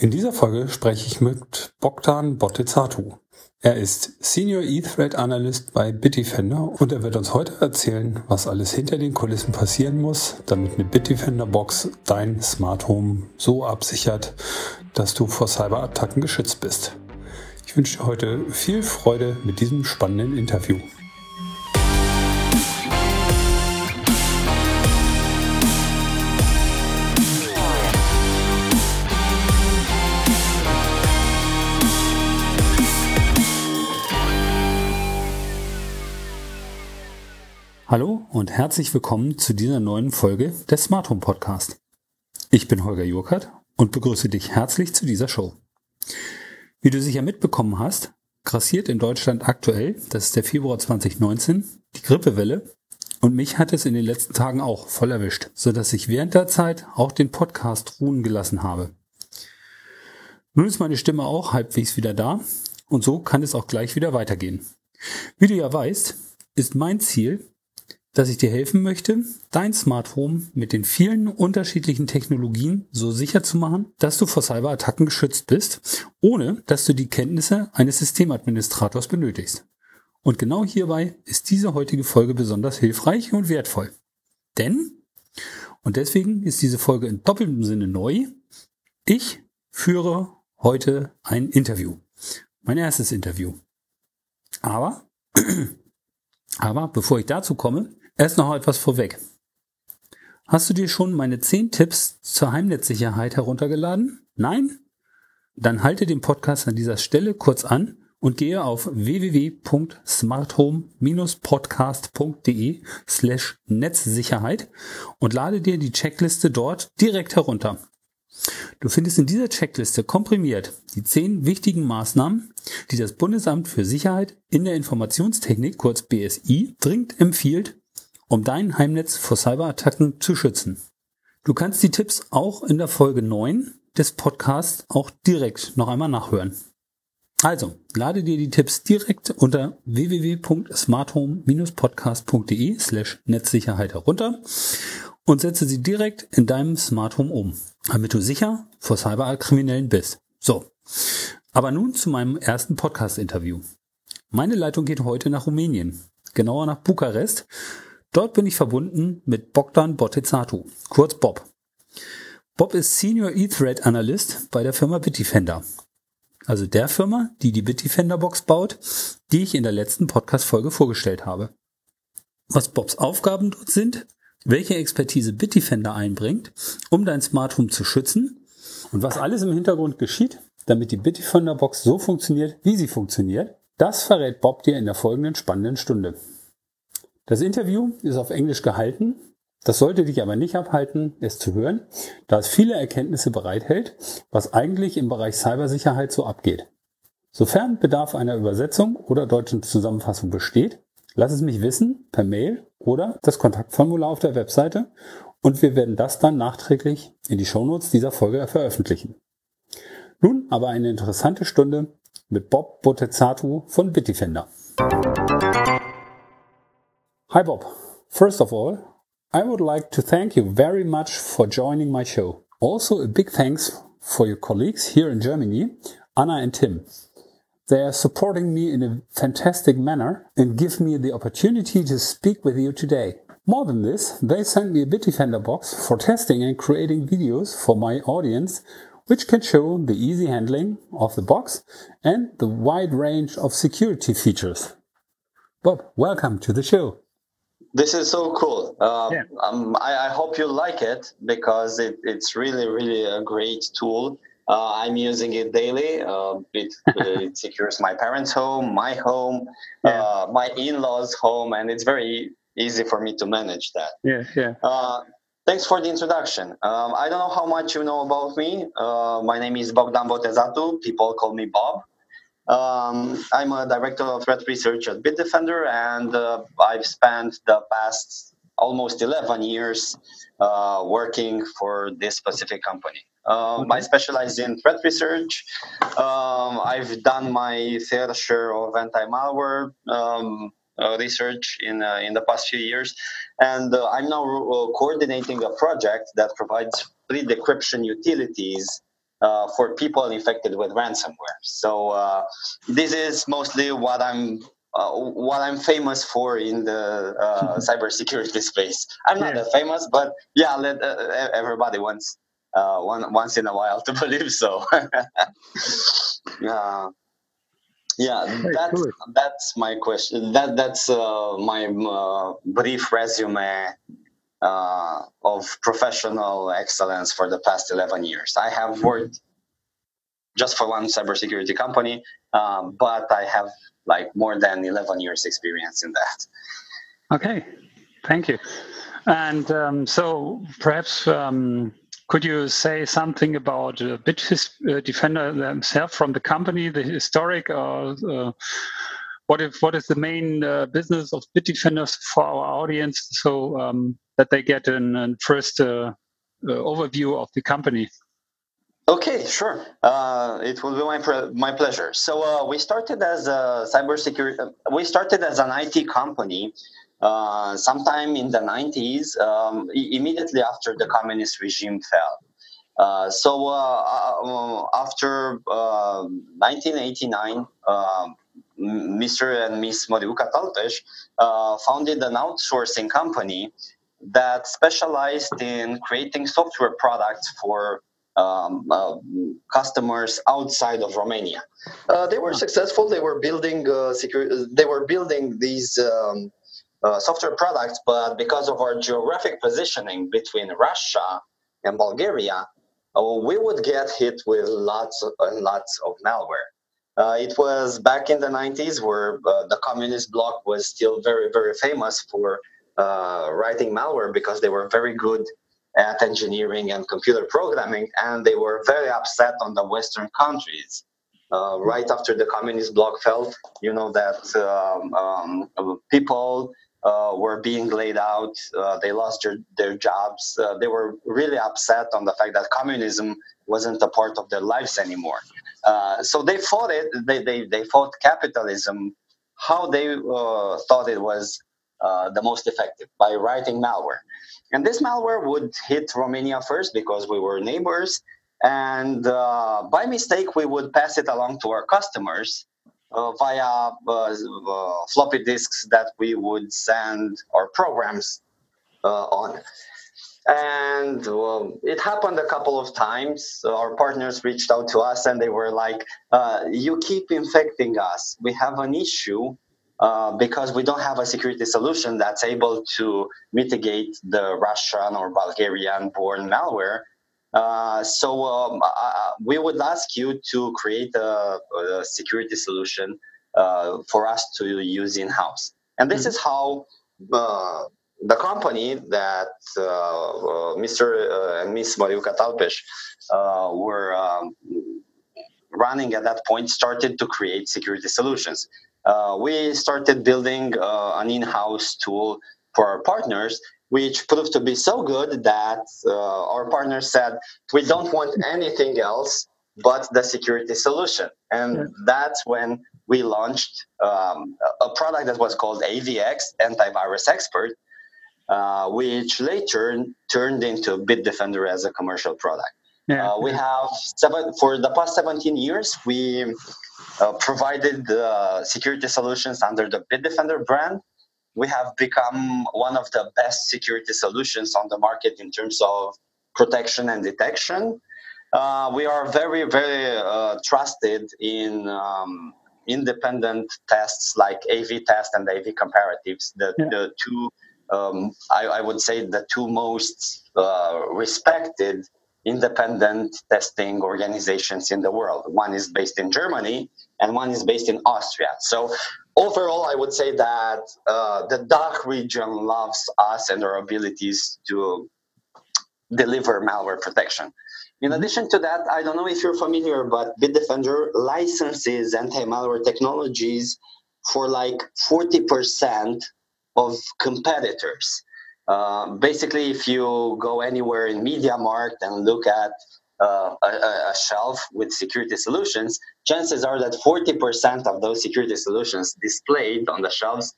In dieser Folge spreche ich mit Bogdan Botezatu. Er ist Senior E-Thread Analyst bei Bitdefender und er wird uns heute erzählen, was alles hinter den Kulissen passieren muss, damit eine Bitdefender Box dein Smart Home so absichert, dass du vor Cyberattacken geschützt bist. Ich wünsche dir heute viel Freude mit diesem spannenden Interview. Hallo und herzlich willkommen zu dieser neuen Folge des Smart Home Podcast. Ich bin Holger Jurkert und begrüße dich herzlich zu dieser Show. Wie du sicher mitbekommen hast, grassiert in Deutschland aktuell, das ist der Februar 2019, die Grippewelle und mich hat es in den letzten Tagen auch voll erwischt, sodass ich während der Zeit auch den Podcast ruhen gelassen habe. Nun ist meine Stimme auch halbwegs wieder da und so kann es auch gleich wieder weitergehen. Wie du ja weißt, ist mein Ziel, dass ich dir helfen möchte, dein Smart Home mit den vielen unterschiedlichen Technologien so sicher zu machen, dass du vor Cyberattacken geschützt bist, ohne dass du die Kenntnisse eines Systemadministrators benötigst. Und genau hierbei ist diese heutige Folge besonders hilfreich und wertvoll. Denn, und deswegen ist diese Folge in doppeltem Sinne neu, ich führe heute ein Interview. Mein erstes Interview. Aber, aber bevor ich dazu komme, Erst noch etwas vorweg. Hast du dir schon meine 10 Tipps zur Heimnetzsicherheit heruntergeladen? Nein? Dann halte den Podcast an dieser Stelle kurz an und gehe auf www.smarthome-podcast.de slash Netzsicherheit und lade dir die Checkliste dort direkt herunter. Du findest in dieser Checkliste komprimiert die zehn wichtigen Maßnahmen, die das Bundesamt für Sicherheit in der Informationstechnik, kurz BSI, dringend empfiehlt, um dein Heimnetz vor Cyberattacken zu schützen. Du kannst die Tipps auch in der Folge 9 des Podcasts auch direkt noch einmal nachhören. Also, lade dir die Tipps direkt unter www.smarthome-podcast.de slash Netzsicherheit herunter und setze sie direkt in deinem Smart Home um, damit du sicher vor Cyberkriminellen bist. So. Aber nun zu meinem ersten Podcast-Interview. Meine Leitung geht heute nach Rumänien, genauer nach Bukarest, Dort bin ich verbunden mit Bogdan Botezatu, kurz Bob. Bob ist Senior E-Thread Analyst bei der Firma Bitdefender. Also der Firma, die die Bitdefender Box baut, die ich in der letzten Podcast-Folge vorgestellt habe. Was Bobs Aufgaben dort sind, welche Expertise Bitdefender einbringt, um dein Smart Home zu schützen und was alles im Hintergrund geschieht, damit die Bitdefender Box so funktioniert, wie sie funktioniert, das verrät Bob dir in der folgenden spannenden Stunde. Das Interview ist auf Englisch gehalten. Das sollte dich aber nicht abhalten, es zu hören, da es viele Erkenntnisse bereithält, was eigentlich im Bereich Cybersicherheit so abgeht. Sofern Bedarf einer Übersetzung oder deutschen Zusammenfassung besteht, lass es mich wissen per Mail oder das Kontaktformular auf der Webseite und wir werden das dann nachträglich in die Shownotes dieser Folge veröffentlichen. Nun aber eine interessante Stunde mit Bob Botezatu von Bitdefender. Hi, Bob. First of all, I would like to thank you very much for joining my show. Also, a big thanks for your colleagues here in Germany, Anna and Tim. They are supporting me in a fantastic manner and give me the opportunity to speak with you today. More than this, they sent me a Bitdefender box for testing and creating videos for my audience, which can show the easy handling of the box and the wide range of security features. Bob, welcome to the show. This is so cool. Uh, yeah. um, I, I, hope you like it because it, it's really, really a great tool. Uh, I'm using it daily. Uh, it, it, secures my parents' home, my home, yeah. Uh, my in-laws' home, and it's very easy for me to manage that. Yeah, yeah. Uh, thanks for the introduction. Um, I don't know how much you know about me. Uh, my name is Bogdan Botezatu. People call me Bob. Um, I'm a director of threat research at Bitdefender, and uh, I've spent the past almost 11 years uh, working for this specific company. Um, I specialize in threat research. Um, I've done my fair share of anti-malware um, uh, research in uh, in the past few years, and uh, I'm now uh, coordinating a project that provides free decryption utilities uh, for people infected with ransomware. So uh, this is mostly what I'm uh, what I'm famous for in the uh, cybersecurity space. I'm not yeah. that famous, but yeah, let, uh, everybody wants uh, one, once in a while to believe so. yeah, yeah, that's cool. that's my question. That that's uh, my uh, brief resume uh, of professional excellence for the past 11 years. I have worked just for one cybersecurity company, um, but I have like more than 11 years experience in that. Okay, thank you. And um, so perhaps um, could you say something about uh, Bitdefender themselves from the company, the historic, or uh, what if what is the main uh, business of Bitdefenders for our audience, so um, that they get a first uh, uh, overview of the company? Okay, sure. Uh, it will be my my pleasure. So uh, we started as a cybersecurity. Uh, we started as an IT company uh, sometime in the 90s, um, immediately after the communist regime fell. So after 1989, Mr. and Miss Măriuca Talpeș founded an outsourcing company that specialized in creating software products for um, uh, customers outside of Romania. Uh, they were successful. They were building uh, secure, They were building these um, uh, software products, but because of our geographic positioning between Russia and Bulgaria, uh, we would get hit with lots and lots of malware. Uh, it was back in the 90s where the communist bloc was still very, very famous for writing malware because they were very good at engineering and computer programming, and they were very upset on the Western countries. Uh, right after the communist bloc fell, you know that um, um, people uh, were being laid out, uh, they lost their, their jobs. Uh, they were really upset on the fact that communism wasn't a part of their lives anymore. Uh, so they fought it. They, they, they fought capitalism how they uh, thought it was the most effective by writing malware. And this malware would hit Romania first because we were neighbors. And uh, by mistake, we would pass it along to our customers uh, via uh, uh floppy disks that we would send our programs uh, on. And it happened a couple of times. Our partners reached out to us and they were like, uh, You keep infecting us. We have an issue uh, because we don't have a security solution that's able to mitigate the Russian or Bulgarian born malware. Uh, so um, uh, we would ask you to create a, a security solution uh, for us to use in house. And this mm-hmm. is how uh, the company that Mr. and Miss Măriuca Talpeș were um, running at that point started to create security solutions uh, we started building uh, an in-house tool for our partners which proved to be so good that uh, our partners said we don't want anything else but the security solution and yeah. that's when we launched um, a product that was called avx antivirus expert uh, which later turned into bitdefender as a commercial product yeah. Uh, we have seven for the past 17 years we uh, provided security solutions under the Bitdefender brand. We have become one of the best security solutions on the market in terms of protection and detection. Uh, we are very, very uh, trusted in um, independent tests like AV test and AV comparatives, the, yeah. the two, um, I, I, would say, the two most uh, respected independent testing organizations in the world. One is based in Germany and one is based in Austria. So overall, I would say that uh, the DACH region loves us and our abilities to deliver malware protection. In addition to that, I don't know if you're familiar, but Bitdefender licenses anti-malware technologies for like 40% of competitors. Uh, basically, if you go anywhere in MediaMarkt and look at uh, a, a, shelf with security solutions, chances are that 40% of those security solutions displayed on the shelves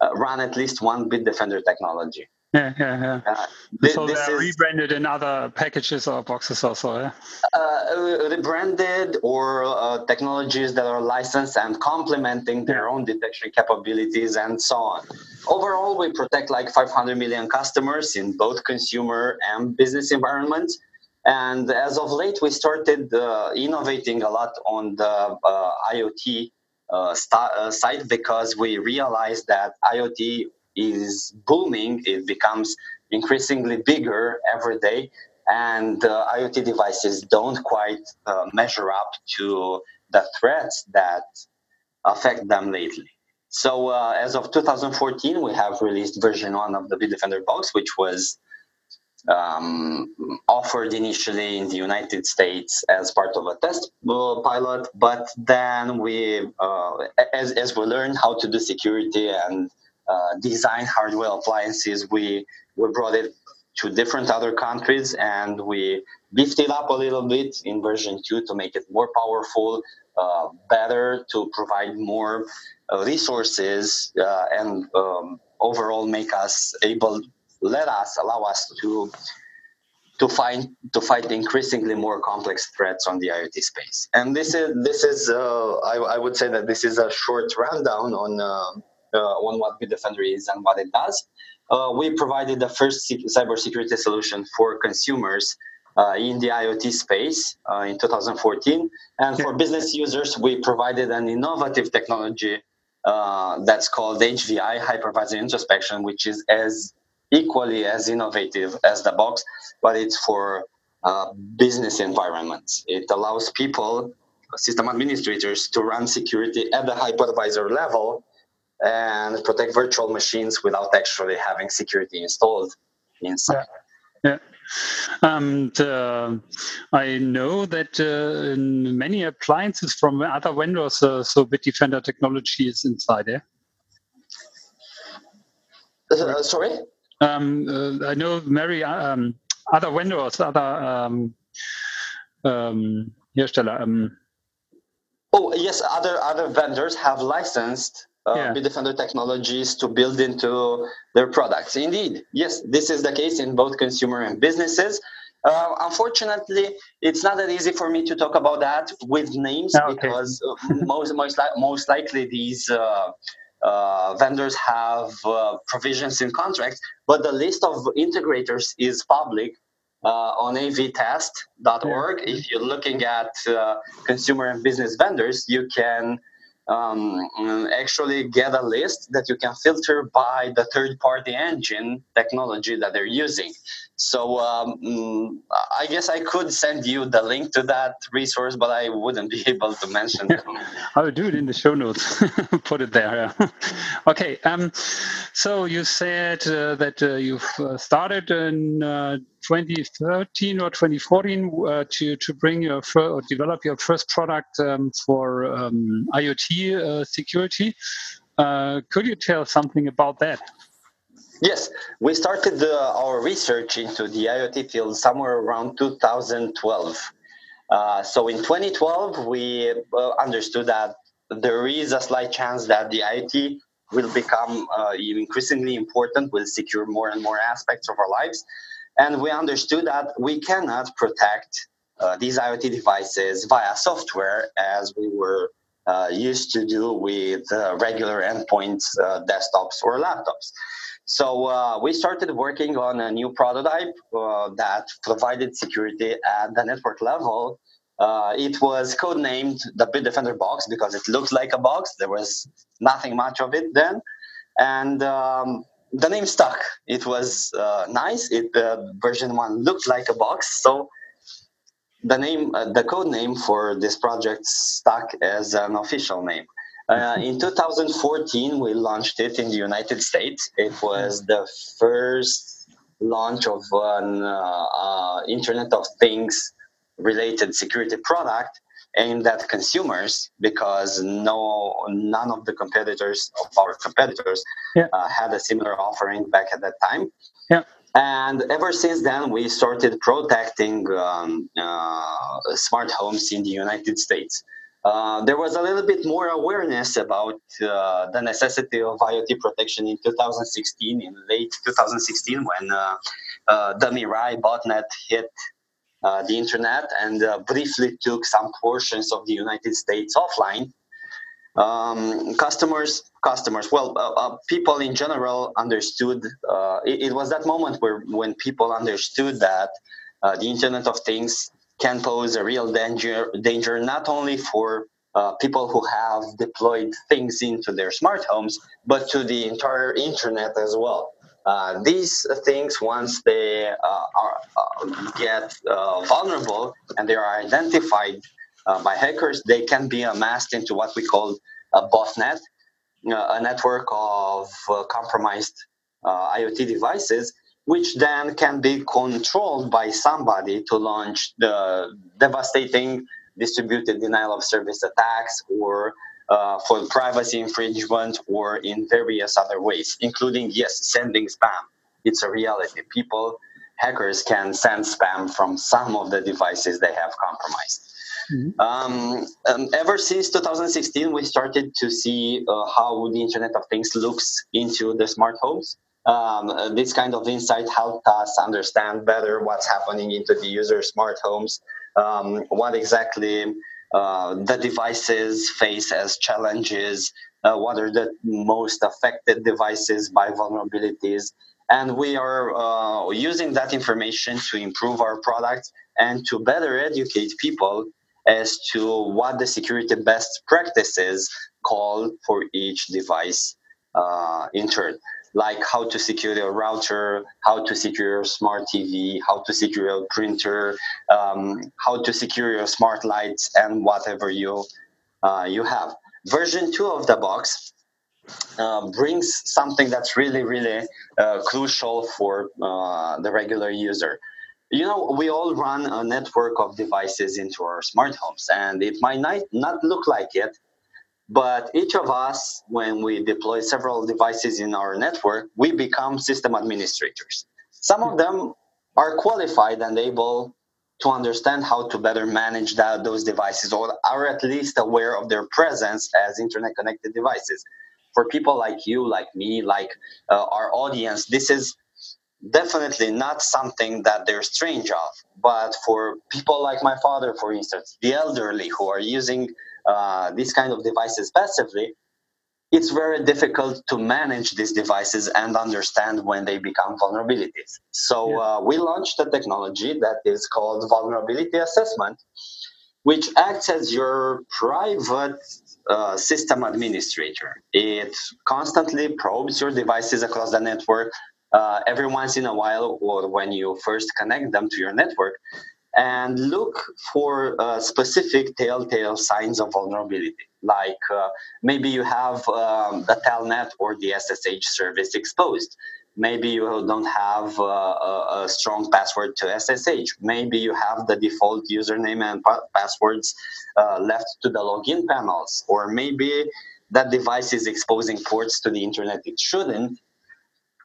uh, run at least one Bitdefender technology. Yeah, yeah, yeah. Uh, th- so they're rebranded in other packages or boxes also, yeah? Uh, rebranded or uh, technologies that are licensed and complementing their own detection capabilities and so on. Overall, we protect like 500 million customers in both consumer and business environments. And as of late, we started uh, innovating a lot on the uh, IoT uh, st- side because we realized that IoT is booming. It becomes increasingly bigger every day, and uh, IoT devices don't quite uh, measure up to the threats that affect them lately. So, uh, as of 2014, we have released version one of the Bitdefender box, which was um, offered initially in the United States as part of a test uh, pilot, but then we, uh, as, as we learned how to do security and uh, design hardware appliances. We we brought it to different other countries and we beefed it up a little bit in version two to make it more powerful, uh, better to provide more resources uh, and um, overall make us able let us allow us to to find to fight increasingly more complex threats on the IoT space. And this is this is uh, I, I, would say that this is a short rundown on uh, on what Bitdefender is and what it does. Uh, we provided the first cybersecurity solution for consumers uh, in the IoT space uh, in 2014. And for business users, we provided an innovative technology uh, that's called HVI, Hypervisor Introspection, which is as equally as innovative as the box, but it's for uh, business environments. It allows people, system administrators, to run security at the hypervisor level and protect virtual machines without actually having security installed inside. Yeah. yeah. And uh, I know that uh, many appliances from other vendors, uh, so Bitdefender technology is inside there. Yeah? Uh, sorry? Um, uh, I know many um, other vendors, other um, um, Hersteller. Um, oh yes, other other vendors have licensed uh, yeah. Bitdefender technologies to build into their products. Indeed, yes, this is the case in both consumer and businesses. Uh, unfortunately, it's not that easy for me to talk about that with names ah, okay. because uh, most most li- most likely these uh, uh, vendors have uh, provisions in contracts, but the list of integrators is public. on avtest.org. Yeah. If you're looking at consumer and business vendors, you can um, actually get a list that you can filter by the third party engine technology that they're using. So um, mm, I guess I could send you the link to that resource, but I wouldn't be able to mention it. I will do it in the show notes. Put it there. Okay. Um, so you said uh, that uh, you've uh, started in uh, 2013 or 2014 uh, to to bring your fir- or develop your first product um, for um, IoT uh, security. could you tell something about that? Yes, we started our research into the IoT field somewhere around 2012. Uh, so in 2012, we uh, understood that there is a slight chance that the IoT will become uh, increasingly important, will secure more and more aspects of our lives. And we understood that we cannot protect uh, these IoT devices via software as we were uh, used to do with regular endpoints, desktops, or laptops. So uh, we started working on a new prototype uh, that provided security at the network level. Uh, it was codenamed the Bitdefender box because it looked like a box. There was nothing much of it then, and um, the name stuck. It was uh, nice. It uh, version one looked like a box, so the name, uh, the code name for this project stuck as an official name. Uh, in 2014, we launched it in the United States. It was the first launch of an uh, uh, Internet of Things related security product aimed at consumers because no none of the competitors of our competitors yeah. uh, had a similar offering back at that time. Yeah. And ever since then, we started protecting um, uh, smart homes in the United States. Uh, there was a little bit more awareness about uh, the necessity of IoT protection in 2016, in late 2016, when uh, uh, the Mirai botnet hit uh, the internet and briefly took some portions of the United States offline. Um, customers, customers. Well, people in general understood. It, it, was that moment where when people understood that the Internet of Things can pose a real danger danger not only for uh, people who have deployed things into their smart homes, but to the entire internet as well. Uh, these things, once they uh, are, uh, get uh, vulnerable and they are identified by hackers, they can be amassed into what we call a botnet, a network of compromised IoT devices which then can be controlled by somebody to launch the devastating distributed denial of service attacks or uh, for privacy infringement or in various other ways, including, yes, sending spam. It's a reality. People, hackers can send spam from some of the devices they have compromised. Mm-hmm. Um, um, ever since 2016, we started to see uh, how the Internet of Things looks into the smart homes um, this kind of insight helped us understand better what's happening into the user smart homes, um, what exactly uh, the devices face as challenges, uh, what are the most affected devices by vulnerabilities. And we are uh, using that information to improve our products and to better educate people as to what the security best practices call for each device uh, in turn like how to secure your router, how to secure your smart TV, how to secure your printer, um, how to secure your smart lights, and whatever you uh, you have. Version two of the box uh, brings something that's really, really uh, crucial for uh, the regular user. You know, we all run a network of devices into our smart homes, and it might not, not look like it, but each of us, when we deploy several devices in our network, we become system administrators. Some of them are qualified and able to understand how to better manage that, those devices or are at least aware of their presence as internet connected devices. For people like you, like me, like uh, our audience, this is definitely not something that they're strange of. But for people like my father, for instance, the elderly who are using uh, these kind of devices passively, it's very difficult to manage these devices and understand when they become vulnerabilities. So yeah. uh, we launched a technology that is called vulnerability assessment, which acts as your private uh, system administrator. It constantly probes your devices across the network uh, every once in a while, or when you first connect them to your network, and look for uh, specific telltale signs of vulnerability. Like uh, maybe you have um, the telnet or the SSH service exposed. Maybe you don't have uh, a, strong password to SSH. Maybe you have the default username and pa- passwords uh, left to the login panels. Or maybe that device is exposing ports to the internet it shouldn't.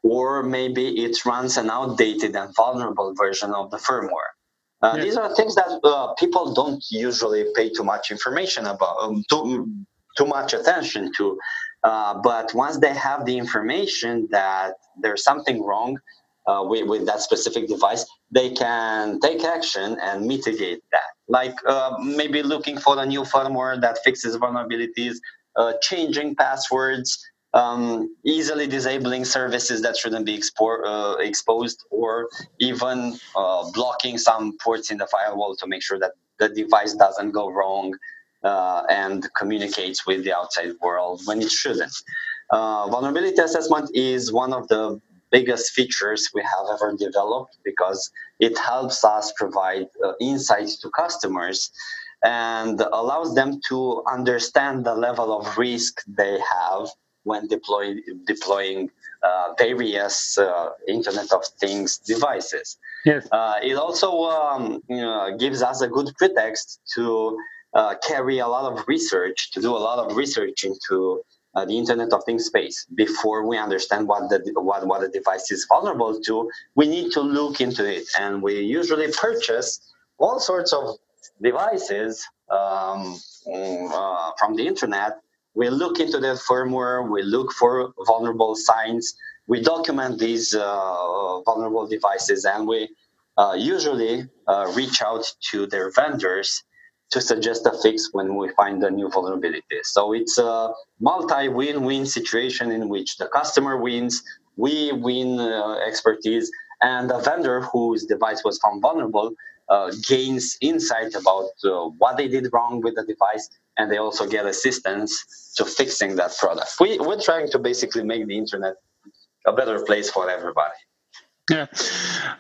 Or maybe it runs an outdated and vulnerable version of the firmware uh, These are things that uh, people don't usually pay too much information about, um, too, too much attention to. Uh, but once they have the information that there's something wrong uh, with, with, that specific device, they can take action and mitigate that. Like uh, maybe looking for a new firmware that fixes vulnerabilities, uh, changing passwords, um, easily disabling services that shouldn't be expo- uh, exposed, or even uh, blocking some ports in the firewall to make sure that the device doesn't go wrong uh, and communicates with the outside world when it shouldn't. Uh, vulnerability assessment is one of the biggest features we have ever developed because it helps us provide uh, insights to customers and allows them to understand the level of risk they have when deploy, deploying uh, various uh, Internet of Things devices. Yes. Uh, it also um, you know, gives us a good pretext to uh, carry a lot of research, to do a lot of research into uh, the Internet of Things space before we understand what the what, what the device is vulnerable to. We need to look into it, and we usually purchase all sorts of devices um, uh, from the internet, we look into the firmware, we look for vulnerable signs, we document these uh, vulnerable devices, and we uh, usually uh, reach out to their vendors to suggest a fix when we find a new vulnerability. So it's a multi win win situation in which the customer wins, we win uh, expertise, and the vendor whose device was found vulnerable uh, gains insight about uh, what they did wrong with the device and they also get assistance to fixing that product. We, we're trying to basically make the internet a better place for everybody. Yeah.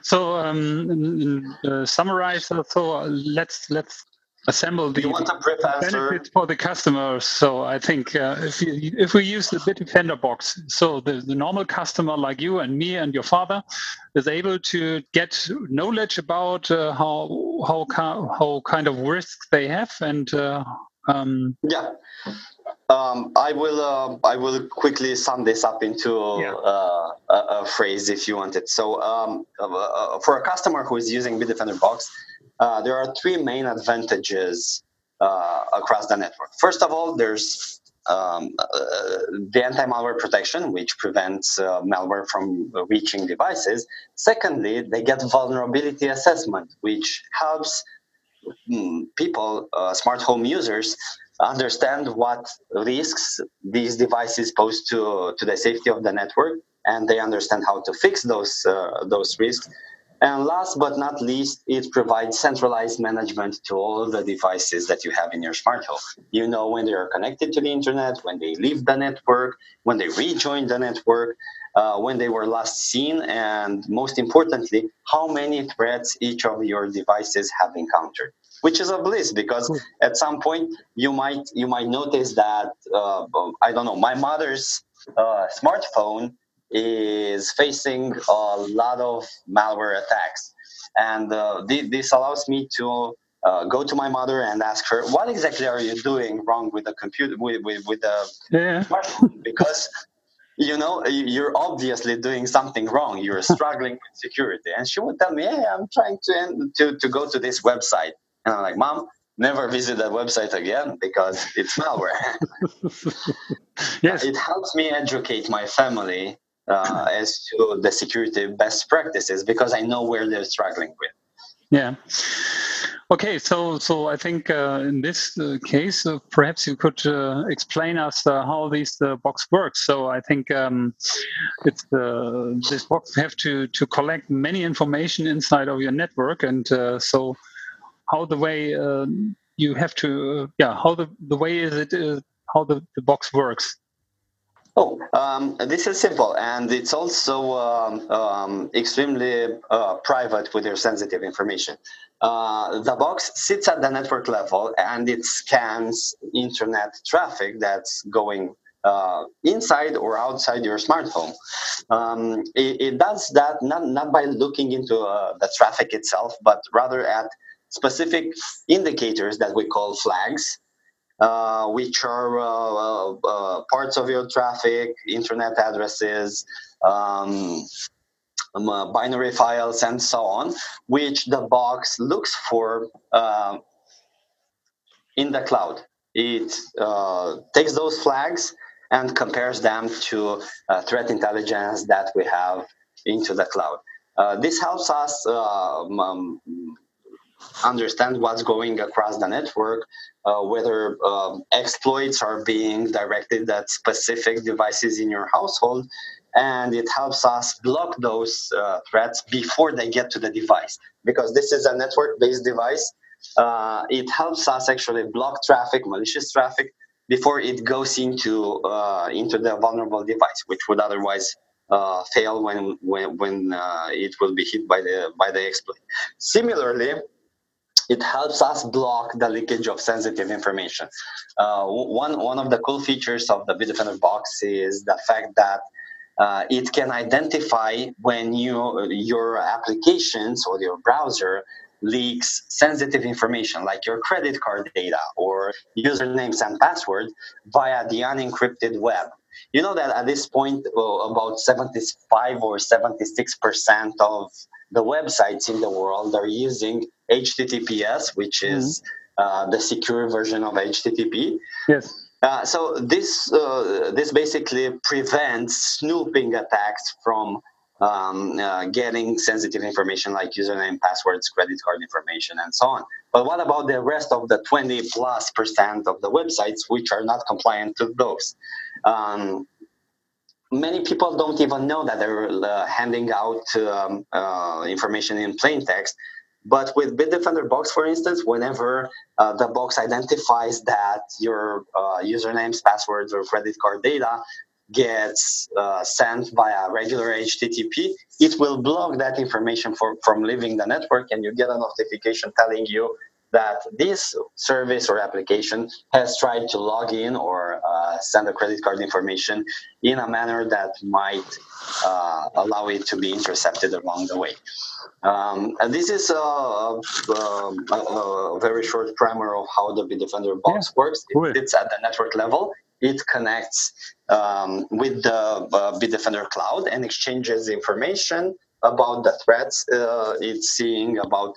So um, uh, summarize. So let's let's assemble the benefits for the customers. So I think uh, if you, if we use the Bitdefender box, so the, the normal customer like you and me and your father is able to get knowledge about uh, how how how kind of risks they have and. Uh, um, yeah. Um, I will uh, I will quickly sum this up into yeah. uh, a, a, phrase if you want it. So um, uh, uh for a customer who is using Bitdefender Box, uh, there are three main advantages uh, across the network. First of all, there's um, uh, the anti-malware protection, which prevents uh, malware from reaching devices. Secondly, they get vulnerability assessment, which helps people, uh, smart home users, understand what risks these devices pose to, to the safety of the network, and they understand how to fix those uh, those risks and last but not least, it provides centralized management to all the devices that you have in your smart home. You know when they are connected to the internet, when they leave the network, when they rejoin the network, uh, when they were last seen, and most importantly, how many threats each of your devices have encountered. Which is a bliss because at some point you might you might notice that uh, I don't know my mother's uh, smartphone is facing a lot of malware attacks. And uh, th- this allows me to uh, go to my mother and ask her, what exactly are you doing wrong with the computer, with, with, with the yeah. smartphone? Because, you know, you're obviously doing something wrong. You're struggling with security. And she would tell me, hey, I'm trying to, end, to, to go to this website. And I'm like, mom, never visit that website again because it's malware. yes. It helps me educate my family uh, as to the security best practices because I know where they're struggling with. Yeah. Okay, so so I think uh, in this uh, case, uh, perhaps you could uh, explain us uh, how this box works. So I think um, it's this box have to to collect many information inside of your network, and so how the way you have to yeah how the the way is it how the, the box works. Oh, um, this is simple, and it's also um, um, extremely uh, private with your sensitive information. Uh, the box sits at the network level and it scans internet traffic that's going uh, inside or outside your smartphone. Um, it, it, does that not, not by looking into uh, the traffic itself, but rather at specific indicators that we call flags uh, which are uh, uh, parts of your traffic, internet addresses, um, um, binary files, and so on, which the box looks for in the cloud. It takes those flags and compares them to uh, threat intelligence that we have into the cloud. Uh, this helps us uh, um, understand what's going across the network, uh, whether um, exploits are being directed at specific devices in your household, and it helps us block those uh, threats before they get to the device. Because this is a network based device, uh, it helps us actually block traffic, malicious traffic, before it goes into, uh, into the vulnerable device, which would otherwise uh, fail when when, when uh, it will be hit by the by the exploit. Similarly, it helps us block the leakage of sensitive information. Uh, one, one of the cool features of the Bitdefender box is the fact that uh, it can identify when you, your applications or your browser leaks sensitive information like your credit card data or usernames and passwords via the unencrypted web. You know that at this point, about 75 or 76% of the websites in the world are using HTTPS, which is mm-hmm. the secure version of HTTP. Yes. Uh, so this uh, this basically prevents snooping attacks from um, uh, getting sensitive information like username, passwords, credit card information, and so on. But what about the rest of the 20 plus percent of the websites which are not compliant to those? Um, many people don't even know that they're uh, handing out um, uh, information in plain text but with Bitdefender Box, for instance, whenever uh, the box identifies that your uh, usernames, passwords, or credit card data gets uh, sent via regular HTTP, it will block that information for, from leaving the network, and you get a notification telling you that this service or application has tried to log in or uh, send a credit card information in a manner that might uh, allow it to be intercepted along the way. Um, and this is a, a, a, a, very short primer of how the Bitdefender box yeah, works. It, it's at the network level. It connects um, with the uh, Bitdefender cloud and exchanges information about the threats uh, it's seeing, about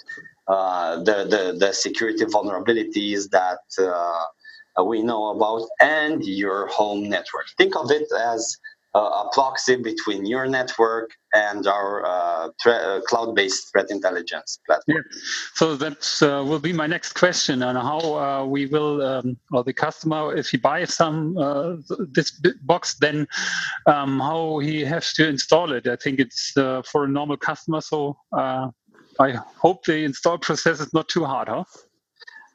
uh, the, the, the security vulnerabilities that uh, we know about, and your home network. Think of it as a proxy between your network and our uh, uh, cloud-based threat intelligence platform. Yeah. So that will be my next question on how we will, um, or the customer, if he buys some this box, then um, how he has to install it. I think it's for a normal customer, so I hope the install process is not too hard, huh?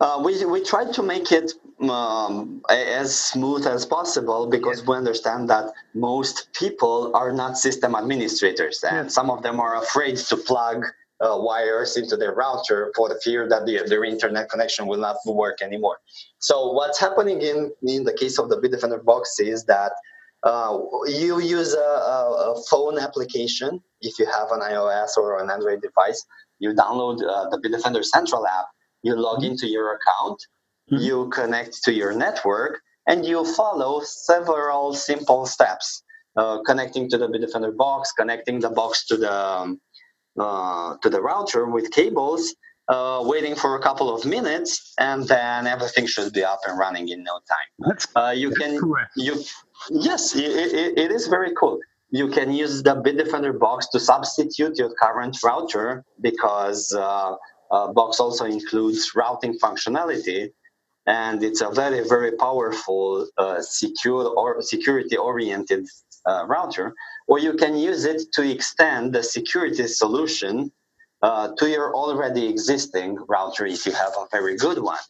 Uh, we we try to make it um, as smooth as possible because we understand that most people are not system administrators, and some of them are afraid to plug uh, wires into their router for the fear that the, their internet connection will not work anymore. So what's happening in in the case of the Bitdefender box is that uh, you use a, a, phone application if you have an iOS or an Android device. You download uh, the Bitdefender Central app you log into your account, mm-hmm. you connect to your network, and you follow several simple steps. Uh, connecting to the Bitdefender box, connecting the box to the um, uh, to the router with cables, uh, waiting for a couple of minutes, and then everything should be up and running in no time. Uh, you can cool. you yes, it, it, it is very cool. You can use the Bitdefender box to substitute your current router because uh, uh, box also includes routing functionality and it's a very very powerful uh, secure or security oriented uh, router or you can use it to extend the security solution uh, to your already existing router if you have a very good one.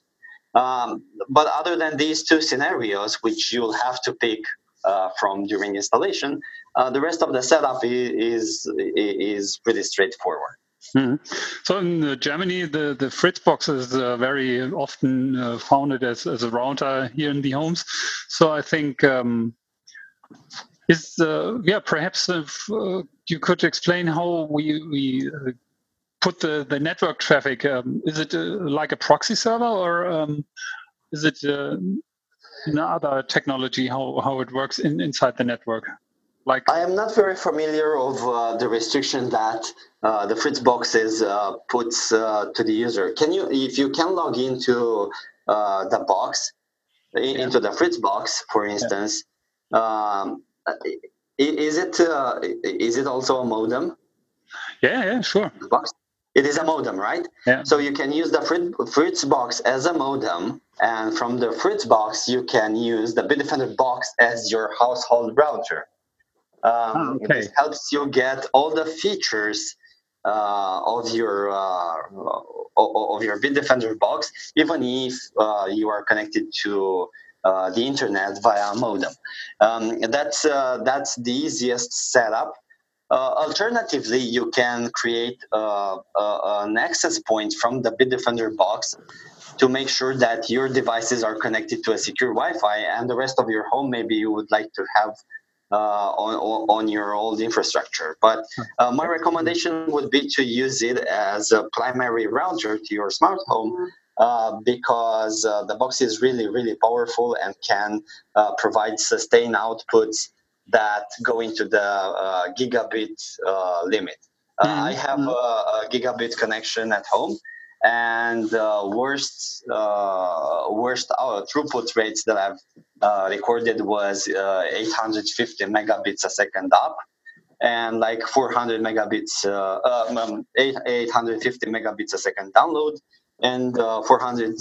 Um, but other than these two scenarios which you'll have to pick uh, from during installation uh, the rest of the setup is is pretty straightforward Mm-hmm. So in uh, Germany, the, the Fritzbox is uh, very often uh, founded as, as a router here in the homes. So I think um, is uh, yeah perhaps if uh, you could explain how we we put the, the network traffic. Um, is it like a proxy server or um, is it another technology how, how it works in, inside the network? Like I am not very familiar of uh, the restriction that uh, the Fritzboxes uh, puts uh, to the user. Can you, if you can log into uh, the box, yeah. into the Fritzbox, for instance, yeah. um, is it uh, is it also a modem? Yeah, yeah, sure. The box. It is a modem, right? Yeah. So you can use the Fritzbox as a modem, and from the Fritzbox you can use the Bitdefender box as your household router. Um, oh, okay. This helps you get all the features uh, of your uh, of your Bitdefender box, even if uh, you are connected to uh, the internet via modem. Um, that's uh, that's the easiest setup. Uh, alternatively, you can create an access point from the Bitdefender box to make sure that your devices are connected to a secure Wi-Fi, and the rest of your home maybe you would like to have on, on your old infrastructure. But uh, my recommendation would be to use it as a primary router to your smart home. Uh, because uh, the box is really, really powerful and can uh, provide sustained outputs that go into the uh, gigabit limit. Mm-hmm. I have a, a, gigabit connection at home, and uh, worst uh, worst uh, throughput rates that I've uh, recorded was uh, 850 megabits a second up, and like 400 megabits, uh, um, 8, 850 megabits a second download, and 400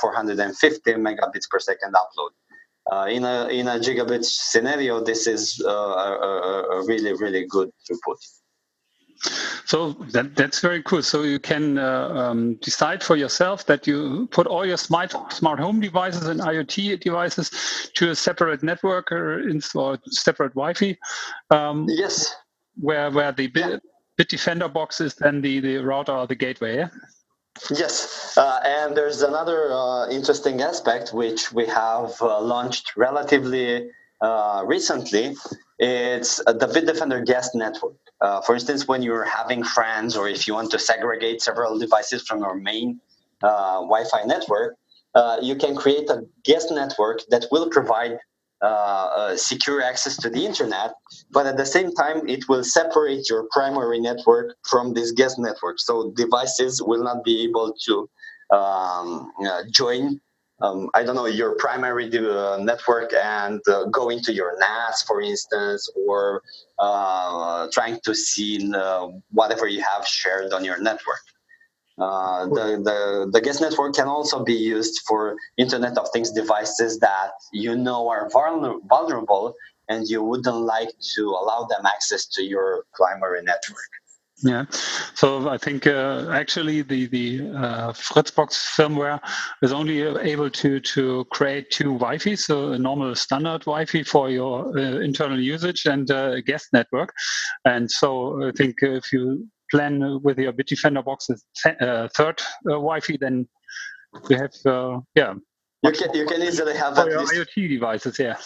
450 megabits per second upload. in a in a gigabit scenario, this is a, a really really good throughput. So that, that's very cool. So you can uh, um, decide for yourself that you put all your smart smart home devices and IoT devices to a separate network or, or separate Wi-Fi. Um, yes. Where where the yeah. Bitdefender box is then the, the router or the gateway. Yeah? Yes, uh, and there's another uh, interesting aspect which we have uh, launched relatively uh, recently. It's the Bitdefender guest network. Uh, for instance, when you're having friends or if you want to segregate several devices from your main uh, Wi-Fi network, uh, you can create a guest network that will provide uh, secure access to the internet, but at the same time, it will separate your primary network from this guest network. So devices will not be able to um, uh, join um, I don't know, your primary uh, network and uh, going to your NAS, for instance, or uh, trying to see uh, whatever you have shared on your network. Uh, the, the, the guest network can also be used for Internet of Things devices that you know are vulnerable and you wouldn't like to allow them access to your primary network. Yeah, so I think uh, actually the the uh, Fritzbox firmware is only able to to create two Wi-Fi, so a normal standard Wi-Fi for your uh, internal usage and uh, a guest network. And so I think if you plan with your Bitdefender box a uh, third uh, Wi-Fi, then you have yeah. You can you can easily have at least... IoT devices, yeah.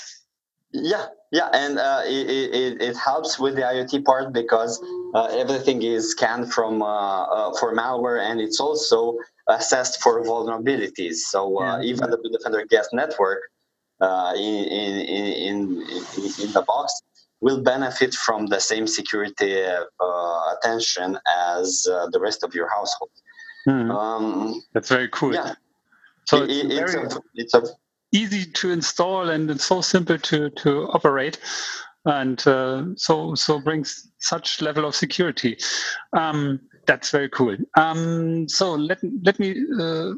Yeah, yeah, and uh, it, it, it, helps with the IoT part because uh, everything is scanned from uh, uh for malware, and it's also assessed for vulnerabilities. So uh, yeah. even the defender guest network uh, in, in, in, in, the box will benefit from the same security attention as the rest of your household. Hmm. Um, That's very cool. Yeah. So it, it's, very... a, it's a easy to install and it's so simple to to operate. And uh, so so brings such level of security. Um, that's very cool. Um, so let let me uh,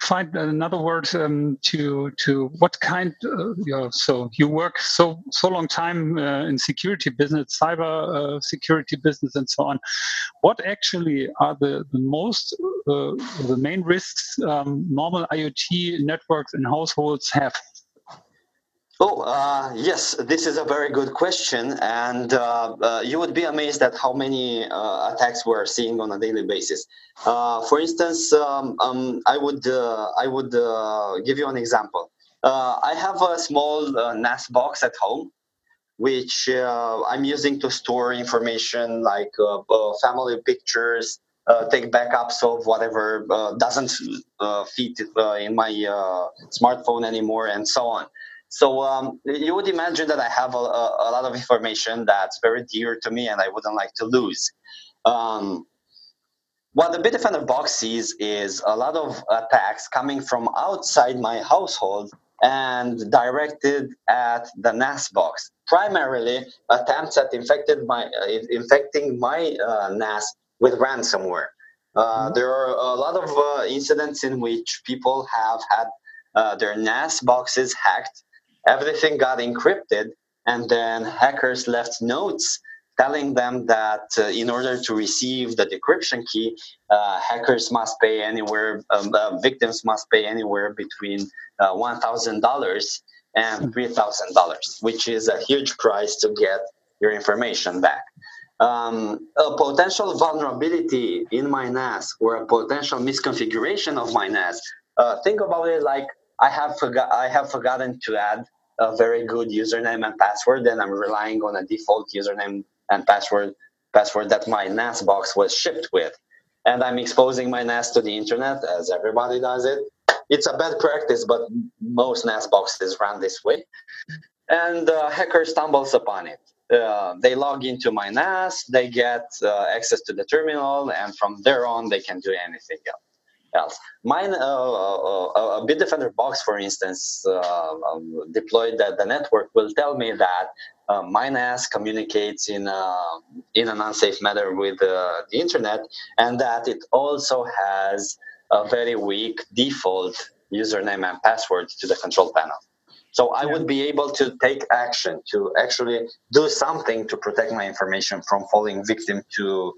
find another word um, to to what kind uh, you know, so you work so so long time uh, in security business cyber uh, security business and so on. What actually are the the most uh, the main risks um, normal iot networks and households have Oh, uh, yes, this is a very good question. And uh, uh, you would be amazed at how many uh, attacks we're seeing on a daily basis. Uh, for instance, um, um, I would, uh, I would give you an example. I have a small NAS box at home, which I'm using to store information like family pictures, take backups of whatever doesn't fit in my smartphone anymore, and so on. So um, you would imagine that I have a, a, lot of information that's very dear to me and I wouldn't like to lose. Um, what the Bitdefender box sees is a lot of attacks coming from outside my household and directed at the NAS box. Primarily, attempts at infected my, uh, infecting my uh, NAS with ransomware. Uh, mm-hmm. there are a lot of uh, incidents in which people have had uh, their NAS boxes hacked everything got encrypted, and then hackers left notes telling them that uh, in order to receive the decryption key, uh, hackers must pay anywhere, um, uh, victims must pay anywhere between uh, $1,000 and $3,000, which is a huge price to get your information back. Um, a potential vulnerability in my NAS or a potential misconfiguration of my NAS, uh, think about it like I have, forgot- I have forgotten to add a very good username and password, then I'm relying on a default username and password password that my NAS box was shipped with. And I'm exposing my NAS to the internet as everybody does it. It's a bad practice, but most NAS boxes run this way. And the hacker stumbles upon it. Uh, they log into my NAS, they get uh, access to the terminal, and from there on, they can do anything else. Else. Mine, uh, uh, a Bitdefender box, for instance, um, deployed at the network will tell me that uh, MineNAS communicates in in an unsafe manner with uh, the internet, and that it also has a very weak default username and password to the control panel. So I would be able to take action to actually do something to protect my information from falling victim to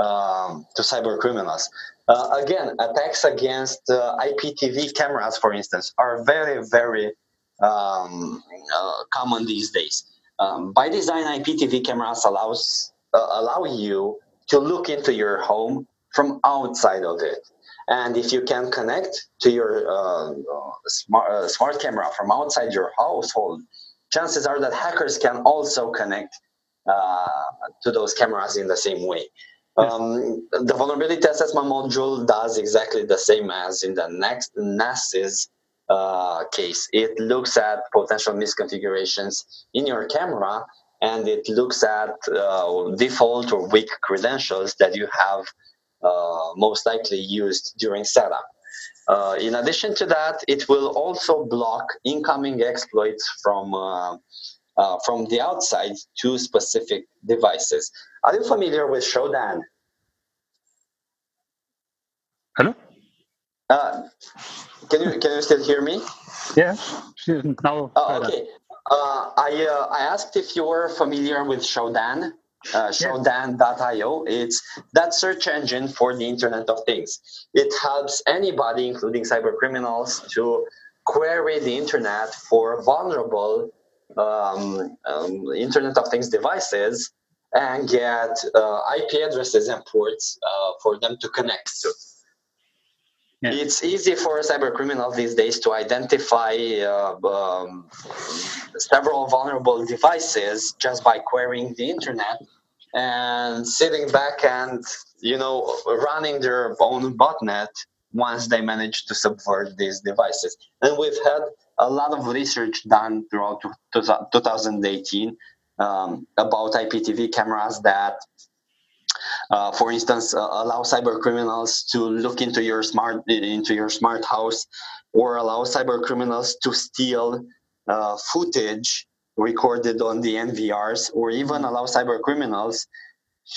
um, to cyber criminals. Uh, again, attacks against uh, IPTV cameras, for instance, are very, very um, uh, common these days. Um, by design, IPTV cameras allows uh, allow you to look into your home from outside of it. And if you can connect to your uh, smart, uh, smart camera from outside your household, chances are that hackers can also connect to those cameras in the same way. Um, the vulnerability assessment module does exactly the same as in the next NAS's uh, case. It looks at potential misconfigurations in your camera and it looks at uh, default or weak credentials that you have uh, most likely used during setup. Uh, in addition to that, it will also block incoming exploits from uh, from the outside to specific devices. Are you familiar with Shodan? Hello. Uh, can you can you still hear me? Yeah. Now. Oh, okay. Uh, I uh, I asked if you were familiar with Shodan uh, Shodan.io. It's that search engine for the Internet of Things. It helps anybody, including cyber criminals, to query the internet for vulnerable um, um, Internet of Things devices and get uh, IP addresses and ports uh, for them to connect to. Yeah. It's easy for a cyber criminal these days to identify uh, um, several vulnerable devices just by querying the internet and sitting back and you know running their own botnet once they manage to subvert these devices. And we've had a lot of research done throughout 2018 um, about IPTV cameras that uh, for instance, uh, allow cyber criminals to look into your smart into your smart house, or allow cyber criminals to steal uh, footage recorded on the NVRs, or even allow cyber criminals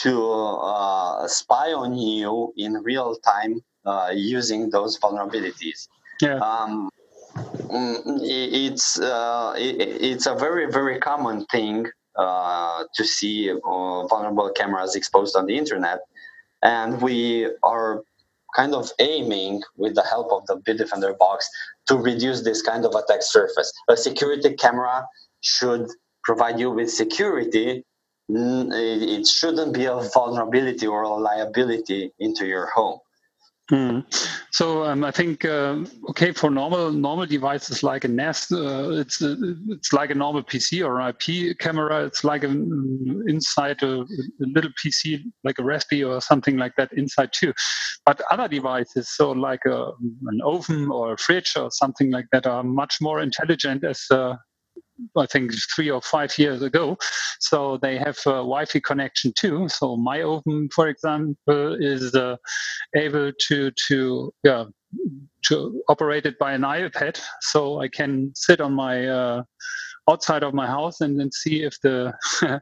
to uh, spy on you in real time uh, using those vulnerabilities. Yeah. Um, it's uh, it, it's a very very common thing uh, to see uh, vulnerable cameras exposed on the internet. And we are kind of aiming with the help of the Bitdefender box to reduce this kind of attack surface. A security camera should provide you with security. It shouldn't be a vulnerability or a liability into your home. Mm. So um, I think uh, okay for normal normal devices like a NAS, uh, it's uh, it's like a normal PC or IP camera. It's like an inside a, a, little PC, like a Raspberry or something like that inside too. But other devices, so like a, an oven or a fridge or something like that, are much more intelligent as uh, I think three or five years ago. So they have a Wi-Fi connection too. So my oven, for example, is uh, able to to yeah to operate it by an iPad. So I can sit on my uh, outside of my house and then see if the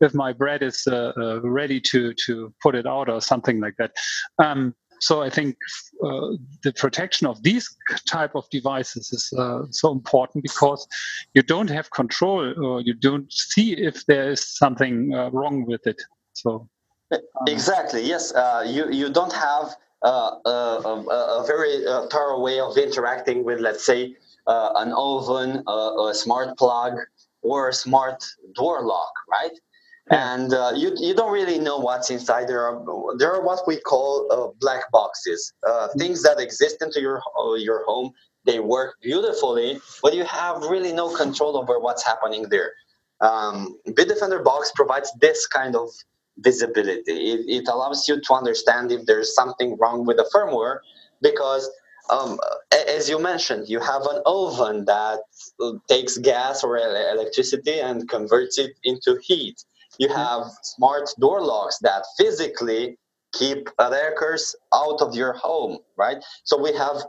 if my bread is uh, uh, ready to to put it out or something like that. Um, so I think uh, the protection of these type of devices is uh, so important because you don't have control or you don't see if there is something uh, wrong with it. So um, exactly yes, uh, you you don't have uh, a, a, a, very uh, thorough way of interacting with, let's say, an oven, a smart plug, or a smart door lock, right? And uh, you you don't really know what's inside. There are there are what we call uh, black boxes, uh, things that exist into your uh, your home. They work beautifully, but you have really no control over what's happening there. Um, Bitdefender Box provides this kind of visibility. It, it allows you to understand if there's something wrong with the firmware, because um, as you mentioned, you have an oven that uh, takes gas or electricity and converts it into heat you have smart door locks that physically keep attackers out of your home, right? So we have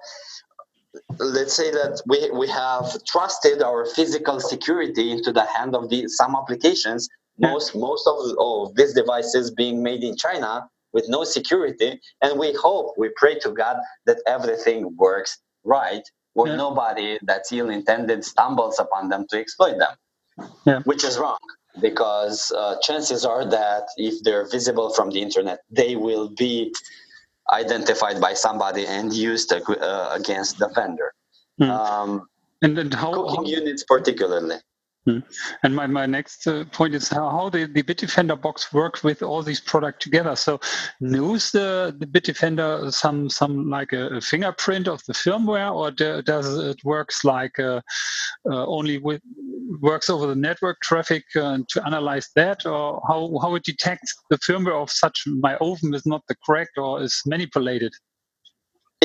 let's say that we, we have trusted our physical security into the hand of the some applications most most of, of these devices being made in china with no security and we hope we pray to god that everything works right where yeah. nobody that's ill intended stumbles upon them to exploit them yeah. which is wrong because uh, chances are that if they're visible from the internet they will be identified by somebody and used uh, against the vendor. Mm. Um, and, and how, cooking how, units particularly. Hmm. And my, my next uh, point is how, how the, the Bitdefender box works with all these products together. So knows the, the Bitdefender some some like a, a fingerprint of the firmware, or do, does it works like uh, uh, only with works over the network traffic uh, to analyze that, or how how it detects the firmware of such my oven is not the correct or is manipulated?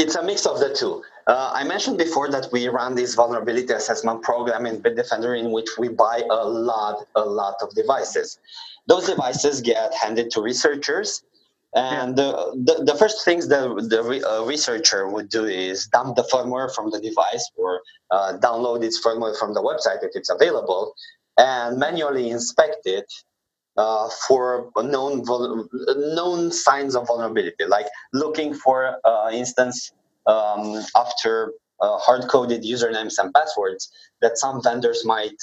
It's a mix of the two. Uh, I mentioned before that we run this vulnerability assessment program in Bitdefender in which we buy a lot, a lot of devices. Those devices get handed to researchers, and uh, the, the first things that the re- uh, researcher would do is dump the firmware from the device or uh, download its firmware from the website if it's available, and manually inspect it uh, for known known signs of vulnerability, like looking for, uh, instance, um, after uh, hard-coded usernames and passwords that some vendors might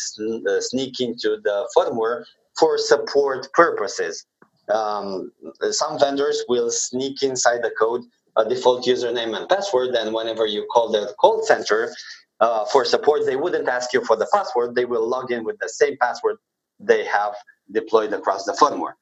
uh, sneak into the firmware for support purposes. Um, some vendors will sneak inside the code a default username and password, and whenever you call the call center uh, for support, they wouldn't ask you for the password. They will log in with the same password they have deployed across the firmware.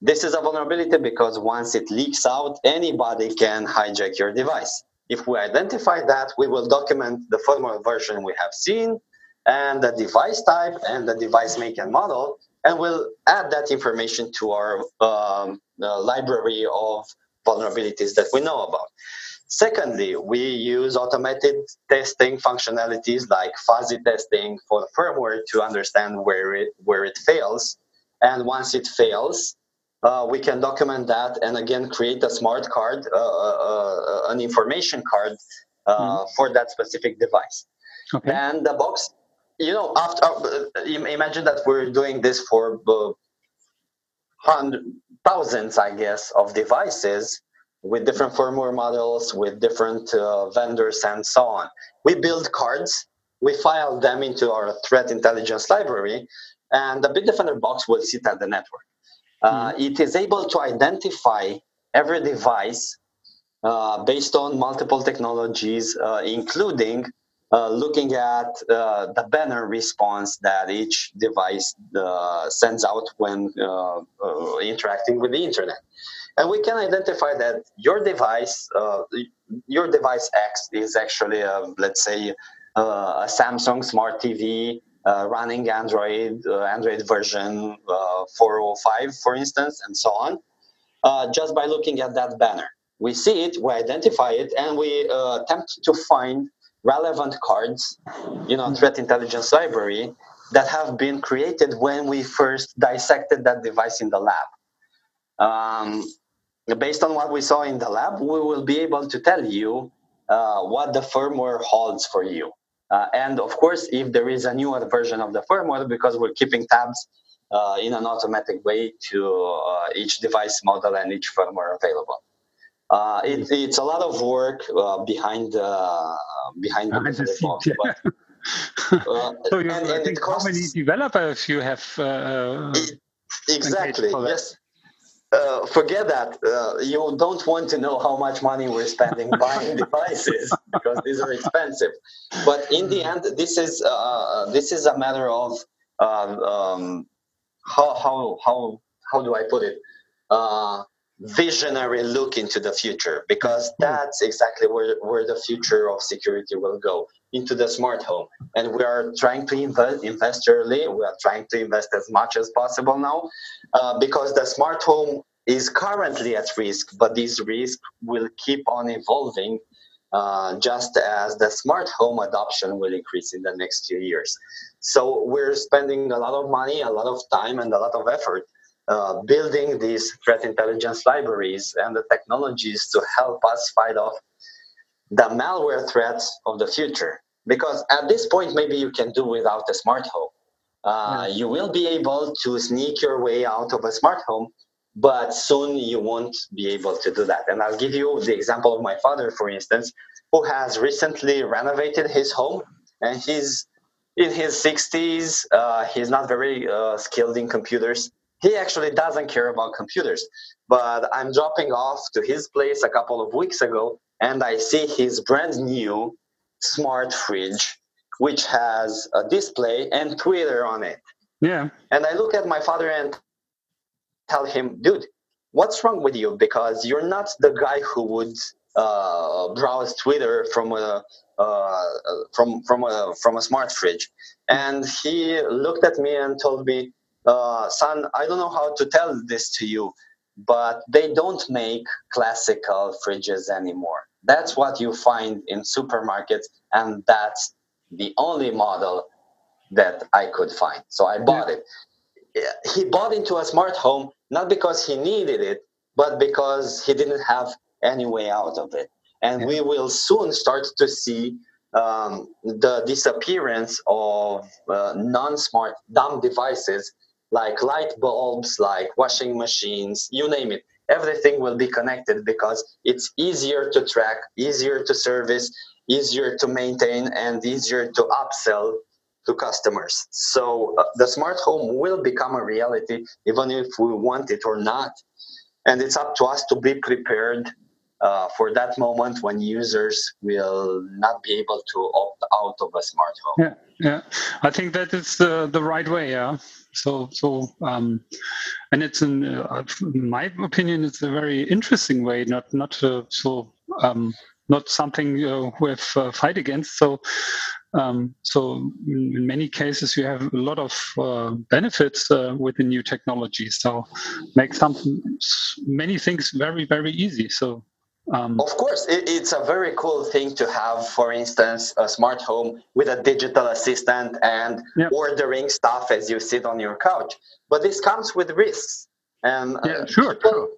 This is a vulnerability because once it leaks out, anybody can hijack your device. If we identify that, we will document the firmware version we have seen and the device type and the device make and model, and we'll add that information to our um, uh, library of vulnerabilities that we know about. Secondly, we use automated testing functionalities like fuzzy testing for the firmware to understand where it where it fails and once it fails, uh, we can document that and again create a smart card, uh, uh, uh an information card uh, mm-hmm. for that specific device. Okay. And the box, you know, after uh, imagine that we're doing this for hundred thousands, I guess, of devices with different firmware models, with different vendors, and so on. We build cards. We file them into our threat intelligence library, and the Bitdefender box will sit at the network. Uh, mm-hmm. it is able to identify every device uh, based on multiple technologies, uh, including uh, looking at uh, the banner response that each device uh, sends out when interacting with the internet. And we can identify that your device, your device X, is actually, a, let's say, a Samsung Smart TV uh, running Android, uh, Android version uh, 405, for instance, and so on, uh, just by looking at that banner. We see it, we identify it, and we uh, attempt to find relevant cards, you know, threat intelligence library that have been created when we first dissected that device in the lab. Um, based on what we saw in the lab, we will be able to tell you uh, what the firmware holds for you. Uh, and of course, if there is a newer version of the firmware, because we're keeping tabs uh, in an automatic way to uh, each device model and each firmware available. Uh, it, it's a lot of work uh, behind the behind, behind the, the. But, uh, so you, and, and costs, how many developers you have? exactly. Yes. Uh, forget that. Uh, you don't want to know how much money we're spending buying devices because these are expensive. But in the end, this is uh, this is a matter of um, um, how how how how do I put it? Uh, visionary look into the future because that's exactly where, where the future of security will go into the smart home and we are trying to invest invest early we are trying to invest as much as possible now uh, because the smart home is currently at risk but this risk will keep on evolving uh, just as the smart home adoption will increase in the next few years so we're spending a lot of money a lot of time and a lot of effort uh, building these threat intelligence libraries and the technologies to help us fight off the malware threats of the future. Because at this point, maybe you can do without a smart home. Uh, you will be able to sneak your way out of a smart home, but soon you won't be able to do that. And I'll give you the example of my father, for instance, who has recently renovated his home and he's in his 60s. Uh, he's not very uh, skilled in computers. He actually doesn't care about computers. But I'm dropping off to his place a couple of weeks ago, and I see his brand new smart fridge, which has a display and Twitter on it. Yeah. And I look at my father and tell him, dude, what's wrong with you? Because you're not the guy who would uh, browse Twitter from a uh, from from a from a smart fridge, and he looked at me and told me, uh, "Son, I don't know how to tell this to you, but they don't make classical fridges anymore. That's what you find in supermarkets, and that's the only model that I could find. So I bought it. He bought into a smart home not because he needed it, but because he didn't have any way out of it. And we will soon start to see um, the disappearance of uh, non-smart dumb devices like light bulbs, like washing machines, you name it. Everything will be connected because it's easier to track, easier to service, easier to maintain, and easier to upsell to customers. So uh, the smart home will become a reality, even if we want it or not. And it's up to us to be prepared uh, for that moment when users will not be able to opt out of a smart home. Yeah, yeah. I think that is the the right way. Yeah. So so um, and it's in, uh, in my opinion, it's a very interesting way. Not not uh, so um, not something uh, we have uh, fight against. So um, so in, in, many cases, you have a lot of uh, benefits uh, with the new technology. So make some many things very very easy. So um, of course, it, it's a very cool thing to have, for instance, a smart home with a digital assistant and yep. ordering stuff as you sit on your couch. But this comes with risks. And yeah, uh, sure, people, sure.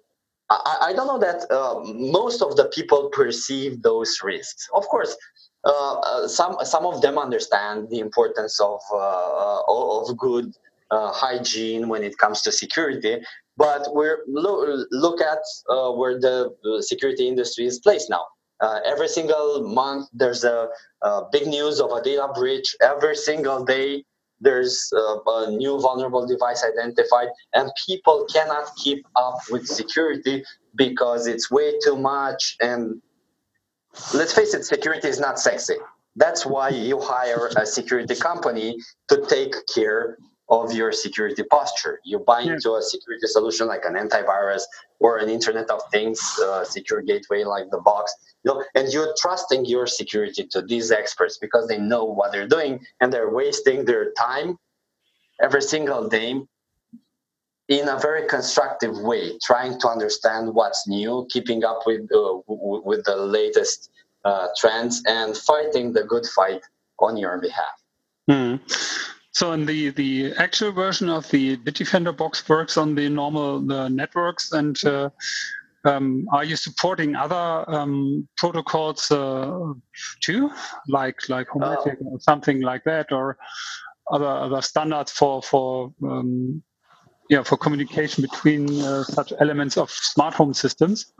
I, I, don't know that uh, most of the people perceive those risks. Of course, uh, uh some some of them understand the importance of uh, of good uh, hygiene when it comes to security, but we're lo- look at uh, where the security industry is placed now. Uh, every single month, there's a, a, big news of a data breach. Every single day, there's a, a new vulnerable device identified, and people cannot keep up with security because it's way too much. And let's face it, security is not sexy. That's why you hire a security company to take care of your security posture. You buy into a security solution like an antivirus or an Internet of Things uh, secure gateway like the box, you know, and you're trusting your security to these experts because they know what they're doing and they're wasting their time every single day in a very constructive way, trying to understand what's new, keeping up with uh, w- with the latest uh, trends, and fighting the good fight on your behalf. Mm. So in the, the actual version of the Bitdefender box works on the normal the networks and uh, um, are you supporting other um, protocols uh, too, like like Homematic oh. or something like that, or other other standards for for um, yeah for communication between uh, such elements of smart home systems?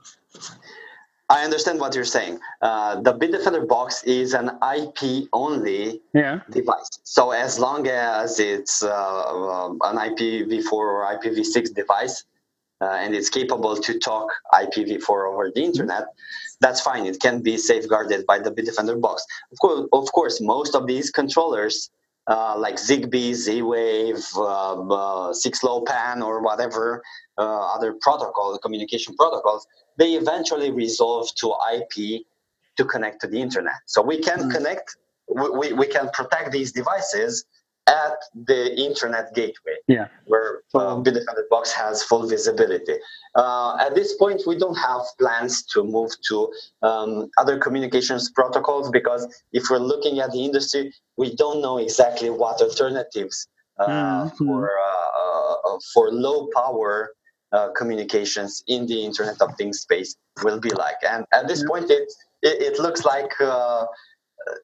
I understand what you're saying. Uh, the Bitdefender box is an IP only yeah. device. So as long as it's uh, um, an IPv4 or IPv6 device uh, and it's capable to talk IPv4 over the internet, that's fine. It can be safeguarded by the Bitdefender box. Of course, of course, most of these controllers uh, like Zigbee, Z-Wave, uh, uh, 6LoWPAN, or whatever uh, other protocol, communication protocols, they eventually resolve to IP to connect to the internet. So we can mm. connect, we, we can protect these devices at the internet gateway, yeah. where uh, Bitdefender Box has full visibility. Uh, at this point, we don't have plans to move to um, other communications protocols because if we're looking at the industry, we don't know exactly what alternatives uh, mm-hmm. for uh, for low power uh, communications in the Internet of Things space will be like. And at this point, it it, it looks like uh,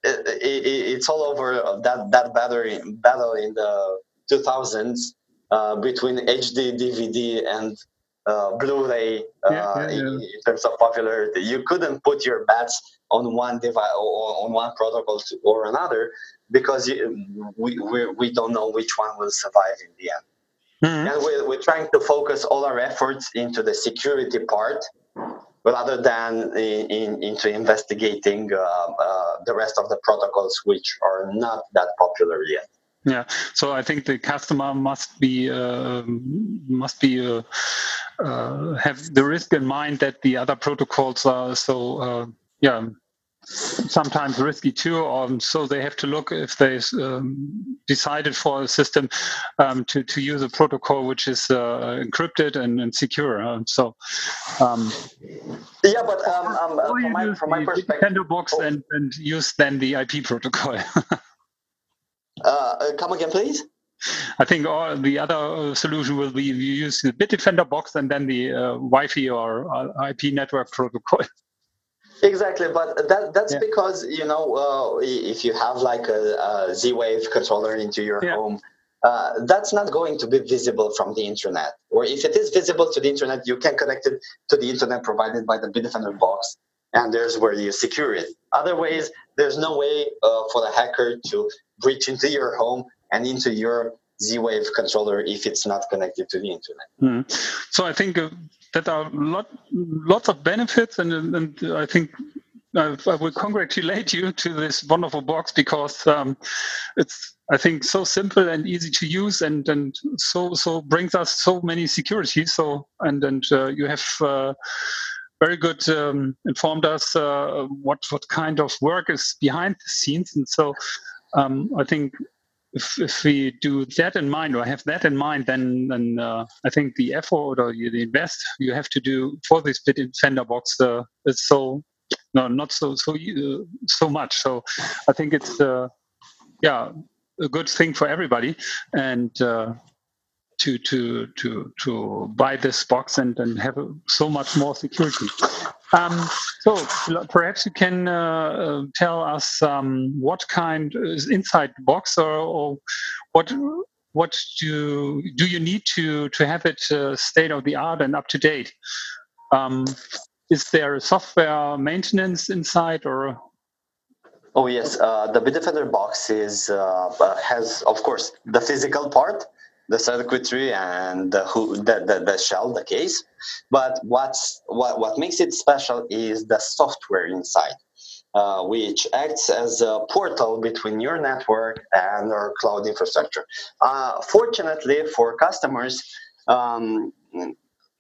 it, it, it's all over that that battery battle in the 2000s uh, between HD DVD and uh, Blu-ray uh, yeah, yeah, yeah. In, in, terms of popularity. You couldn't put your bets on one device or on one protocol to, or another because you, we, we we don't know which one will survive in the end. Mm-hmm. And we're, we're trying to focus all our efforts into the security part rather than in, in, into investigating uh, uh, the rest of the protocols which are not that popular yet. Yeah, so I think the customer must be uh, must be uh, uh, have the risk in mind that the other protocols are so uh, yeah sometimes risky too. Um, so they have to look if they um, decided for a system um, to to use a protocol which is uh, encrypted and, and secure. Uh, so um, yeah, but um, um, uh, from, my, from my perspective, Nintendo box oh. and, and use then the IP protocol. Uh, uh, come again, please. I think all the other solution will be you use the Bitdefender box and then the uh, Wi-Fi or uh, IP network protocol. Exactly, but that that's yeah. because you know uh, if you have like a a Z-Wave controller into your yeah. home, uh, that's not going to be visible from the internet. Or if it is visible to the internet, you can connect it to the internet provided by the Bitdefender box, and there's where you secure it. Otherwise, there's no way uh, for the hacker to breach into your home and into your Z-Wave controller if it's not connected to the internet. Mm. So I think uh, that are lot lots of benefits, and and I think I, I will congratulate you to this wonderful box because um, it's I think so simple and easy to use, and and so so brings us so many securities. So and and uh, you have. Uh, very good um, informed us uh, what what kind of work is behind the scenes, and so um, I think if, if we do that in mind or have that in mind, then then uh, I think the effort or the invest you have to do for this Bitdefender box uh, is so no not so so uh, so much. So I think it's uh, yeah a good thing for everybody and uh, to to to to buy this box and and have so much more security. Um, so perhaps you can uh, uh, tell us um, what kind is inside the box, or, or, what what do do you need to to have it uh, state of the art and up to date? Um, is there a software maintenance inside, or Oh yes, uh, the Bitdefender box is uh, has of course the physical part, the circuitry and the, who, the, the, the shell, the case. But what's, what, what makes it special is the software inside, uh, which acts as a portal between your network and our cloud infrastructure. Uh, fortunately for customers, um,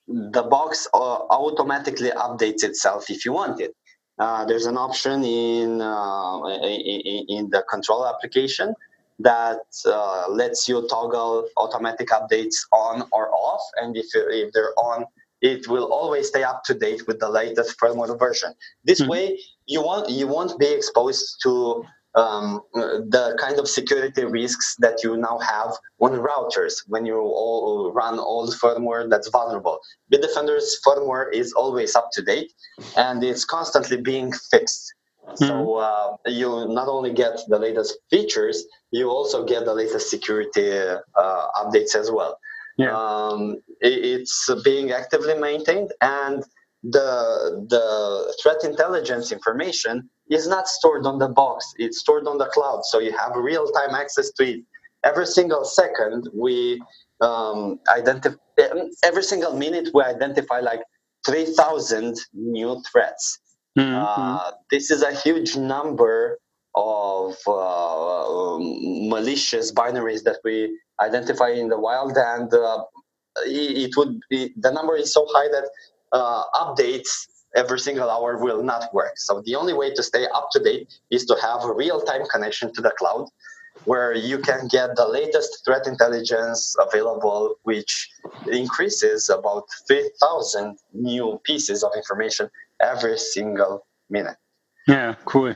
the box uh, automatically updates itself if you want it. Uh, there's an option in, uh, in, in the control application that uh, lets you toggle automatic updates on or off. And if, if they're on, it will always stay up to date with the latest firmware version. This mm-hmm. way, you won't you won't be exposed to um, the kind of security risks that you now have on routers when you all run old firmware that's vulnerable. Bitdefender's firmware is always up to date and it's constantly being fixed. Mm-hmm. So uh, you not only get the latest features, you also get the latest security uh, updates as well. Yeah. Um, it's being actively maintained, and the the threat intelligence information is not stored on the box; it's stored on the cloud, so you have real time access to it. Every single second, we um, identify. Every single minute, we identify like three thousand new threats Mm-hmm. Uh, this is a huge number of uh, malicious binaries that we identify in the wild, and uh, it would be the number is so high that uh, updates every single hour will not work. So the only way to stay up to date is to have a real-time connection to the cloud where you can get the latest threat intelligence available, which increases about 3,000 new pieces of information every single minute. Yeah, cool.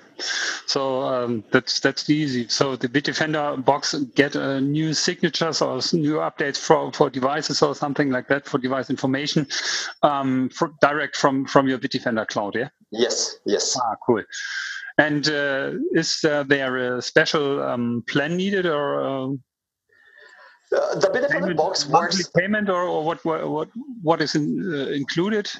So um, that's that's easy. So the Bitdefender box get uh, new signatures or new updates for, for devices or something like that for device information um, for, direct from from your Bitdefender cloud. Yeah. Yes. Yes. Ah, cool. And uh, is uh, there a special um, plan needed or? Uh, uh the Bitdefender box works payment or, or what what what is in, uh, included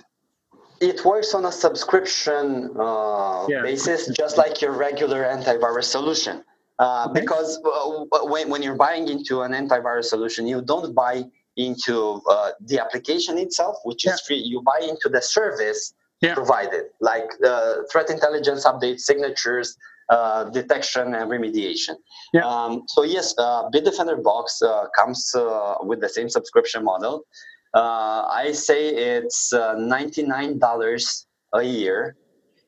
it works on a subscription uh, yeah. basis, just like your regular antivirus solution. Uh, okay. Because uh, when, when you're buying into an antivirus solution, you don't buy into uh, the application itself, which yeah. is free. You buy into the service yeah. provided, like the threat intelligence updates, signatures, uh, detection, and remediation. Yeah. Um, so yes, uh, Bitdefender Box uh, comes uh, with the same subscription model. Uh, I say it's uh, $99 a year.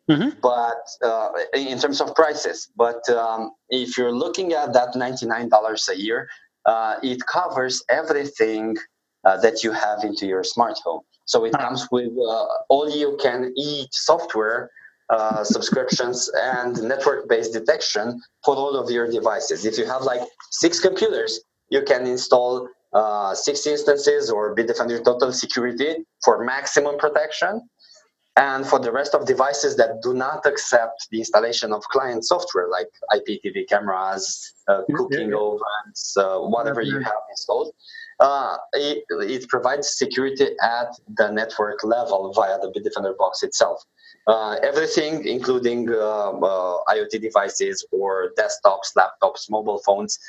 Mm-hmm. But uh, in terms of prices, but um, if you're looking at that $99 a year, uh, it covers everything uh, that you have into your smart home. So it comes with uh, all you can eat software uh, subscriptions and network based detection for all of your devices. If you have like six computers, you can install uh, six instances or Bitdefender Total Security for maximum protection. And for the rest of devices that do not accept the installation of client software like IPTV cameras, uh, cooking yeah, yeah. ovens, uh, whatever you have installed, uh, it, it, provides security at the network level via the Bitdefender box itself. Uh, everything, including uh, uh, IoT devices or desktops, laptops, mobile phones,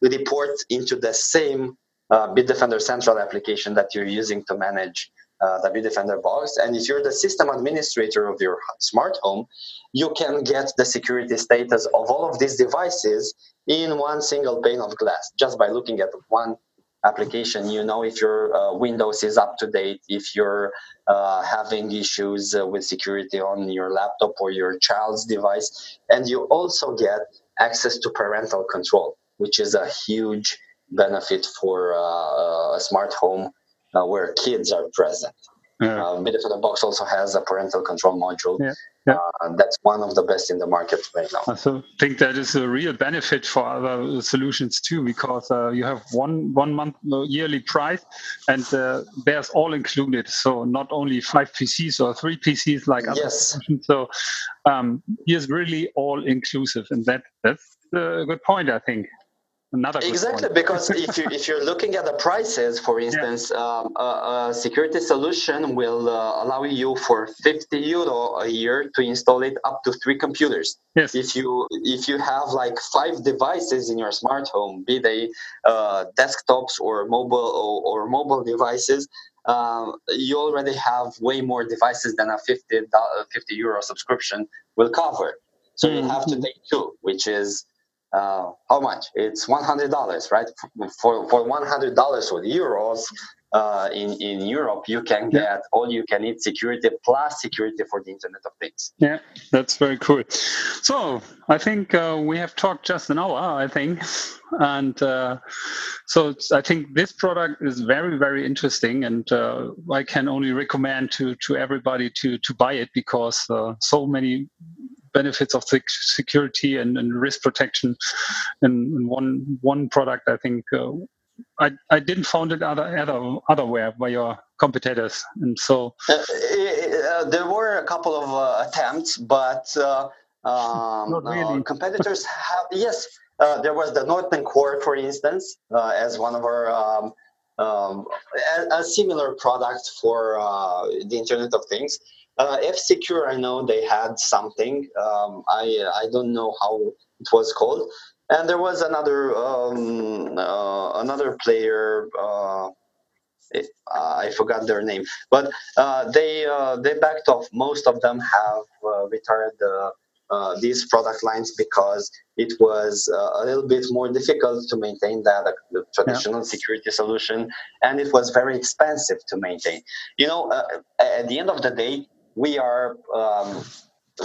report into the same uh, Bitdefender Central application that you're using to manage uh, the Bitdefender box. And if you're the system administrator of your smart home, you can get the security status of all of these devices in one single pane of glass just by looking at one application you know if your uh, windows is up to date if you're uh, having issues uh, with security on your laptop or your child's device and you also get access to parental control which is a huge benefit for uh, a smart home uh, where kids are present. Yeah. Uh, Bitdefender Box also has a parental control module. Yeah. Yeah. Uh, that's one of the best in the market right now. I think that is a real benefit for other solutions too, because uh, you have one one month uh, yearly price, and uh, there's all included. So not only five PCs or three PCs like other yes. solutions. So um, here's really all inclusive, and that that's a good point, I think another exactly because if you if you're looking at the prices for instance yeah. um, a, a, security solution will uh, allow you for 50 euro a year to install it up to three computers yes. if you if you have like five devices in your smart home be they uh, desktops or mobile or, or mobile devices um, you already have way more devices than a 50, 50 euro subscription will cover so mm-hmm. you have to take two which is uh, how much? It's one hundred dollars, right? For for one hundred dollars or euros uh, in in Europe, you can get yeah. all you can eat security plus security for the Internet of Things. Yeah, that's very cool. So I think uh, we have talked just an hour. I think, and uh, so I think this product is very very interesting, and uh, I can only recommend to to everybody to to buy it because uh, so many benefits of security and, and risk protection in, one one product. I think uh, I, I didn't found it other other otherwhere by your competitors, and so uh, uh, there were a couple of uh, attempts, but uh, um, really. competitors have yes. there was the Norton Core, for instance, as one of our um, um, a, a, similar product for the Internet of Things. Uh, F Secure, I know they had something. Um, I I don't know how it was called. And there was another um, uh, another player. Uh, uh, I forgot their name, but uh, they uh, they backed off. Most of them have retired these product lines because it was a little bit more difficult to maintain that the traditional yeah. security solution, and it was very expensive to maintain. You know, at the end of the day, we are um,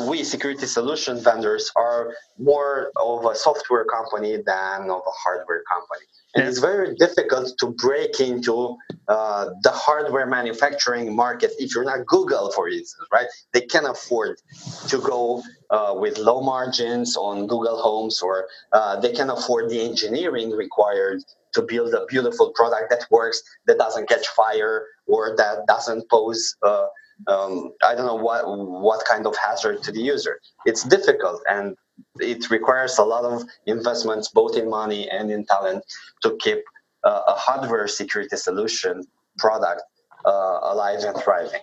we security solution vendors are more of a software company than of a hardware company. And it's very difficult to break into uh, the hardware manufacturing market if you're not Google, for instance, right? They can afford to go uh, with low margins on Google Homes, or uh, they can afford the engineering required to build a beautiful product that works, that doesn't catch fire, or that doesn't pose uh, um, I don't know what what kind of hazard to the user. It's difficult and it requires a lot of investments, both in money and in talent, to keep uh, a hardware security solution product uh, alive and thriving.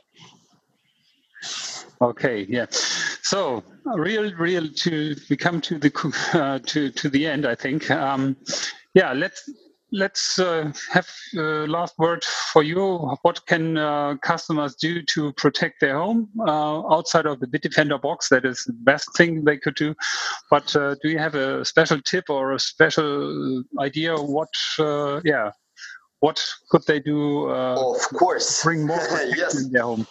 Okay, yeah. So real, real to we come to the uh, to to the end. I think. Um, yeah, let's let's uh, have uh, last word for you. What can uh, customers do to protect their home uh, outside of the Bitdefender box? That is the best thing they could do. But uh, do you have a special tip or a special idea? What, uh, yeah, what could they do? of course, bring more yes. in their home.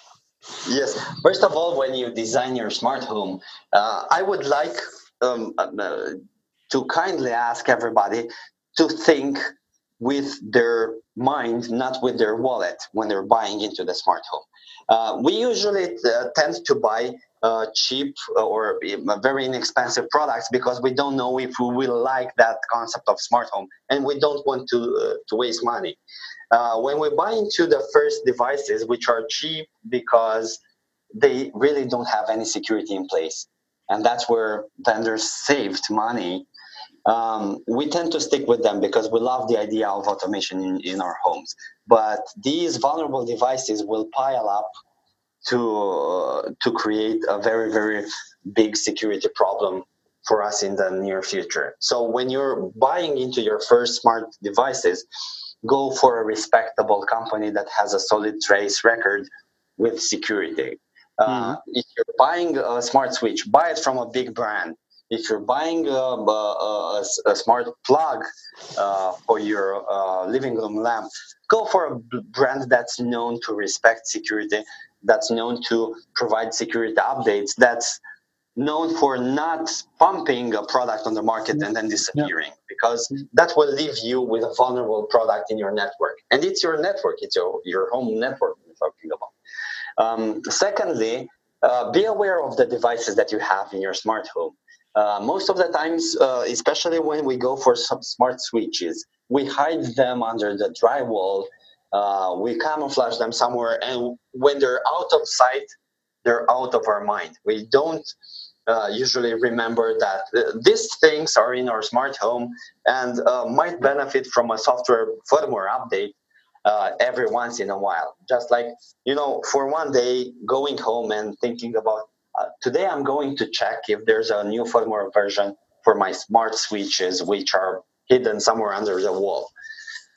Yes. First of all, when you design your smart home, I would like um, to kindly ask everybody to think with their mind, not with their wallet when they're buying into the smart home. Uh, we usually uh, tend to buy uh, cheap or uh, very inexpensive products because we don't know if we will like that concept of smart home and we don't want to, uh, to waste money. Uh, when we buy into the first devices, which are cheap because they really don't have any security in place, and that's where vendors saved money um, we tend to stick with them because we love the idea of automation in, in our homes. But these vulnerable devices will pile up to uh, to create a very very big security problem for us in the near future. So when you're buying into your first smart devices, go for a respectable company that has a solid trace record with security. Uh, mm-hmm. If you're buying a smart switch, buy it from a big brand if you're buying a, a, a smart plug uh, for your uh, living room lamp, go for a brand that's known to respect security, that's known to provide security updates, that's known for not pumping a product on the market and then disappearing, yeah. because that will leave you with a vulnerable product in your network. And it's your network, it's your, your home network we're talking about. Um, secondly, uh, be aware of the devices that you have in your smart home. Uh, most of the times, uh, especially when we go for some smart switches, we hide them under the drywall. Uh, we camouflage them somewhere, and when they're out of sight, they're out of our mind. We don't uh, usually remember that uh, these things are in our smart home and might benefit from a software firmware update uh, every once in a while. Just like, you know, for one day going home and thinking about uh, today I'm going to check if there's a new firmware version for my smart switches, which are hidden somewhere under the wall.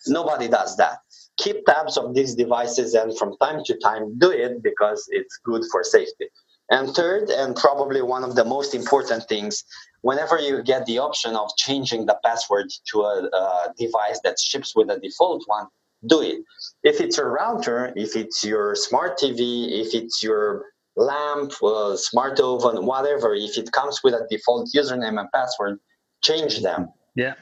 Nobody does that. Keep tabs of these devices and from time to time do it because it's good for safety. And third, and probably one of the most important things, whenever you get the option of changing the password to a, a device that ships with a default one, do it. If it's a router, if it's your smart TV, if it's your lamp, uh, smart oven, whatever, if it comes with a default username and password, change them. Yeah.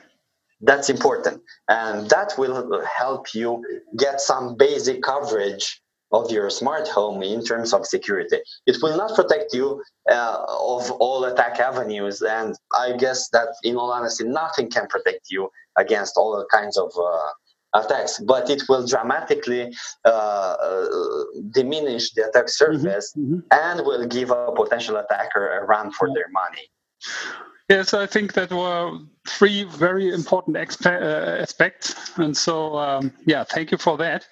That's important. And that will help you get some basic coverage of your smart home in terms of security. It will not protect you uh, of all attack avenues. And I guess that, in all honesty, nothing can protect you against all kinds of uh, attacks, but it will dramatically uh, uh, diminish the attack mm-hmm, surface mm-hmm, mm-hmm. and will give a potential attacker a run for their money. Yes, I think that were three very important expe- uh, aspects. And so, um, yeah, thank you for that.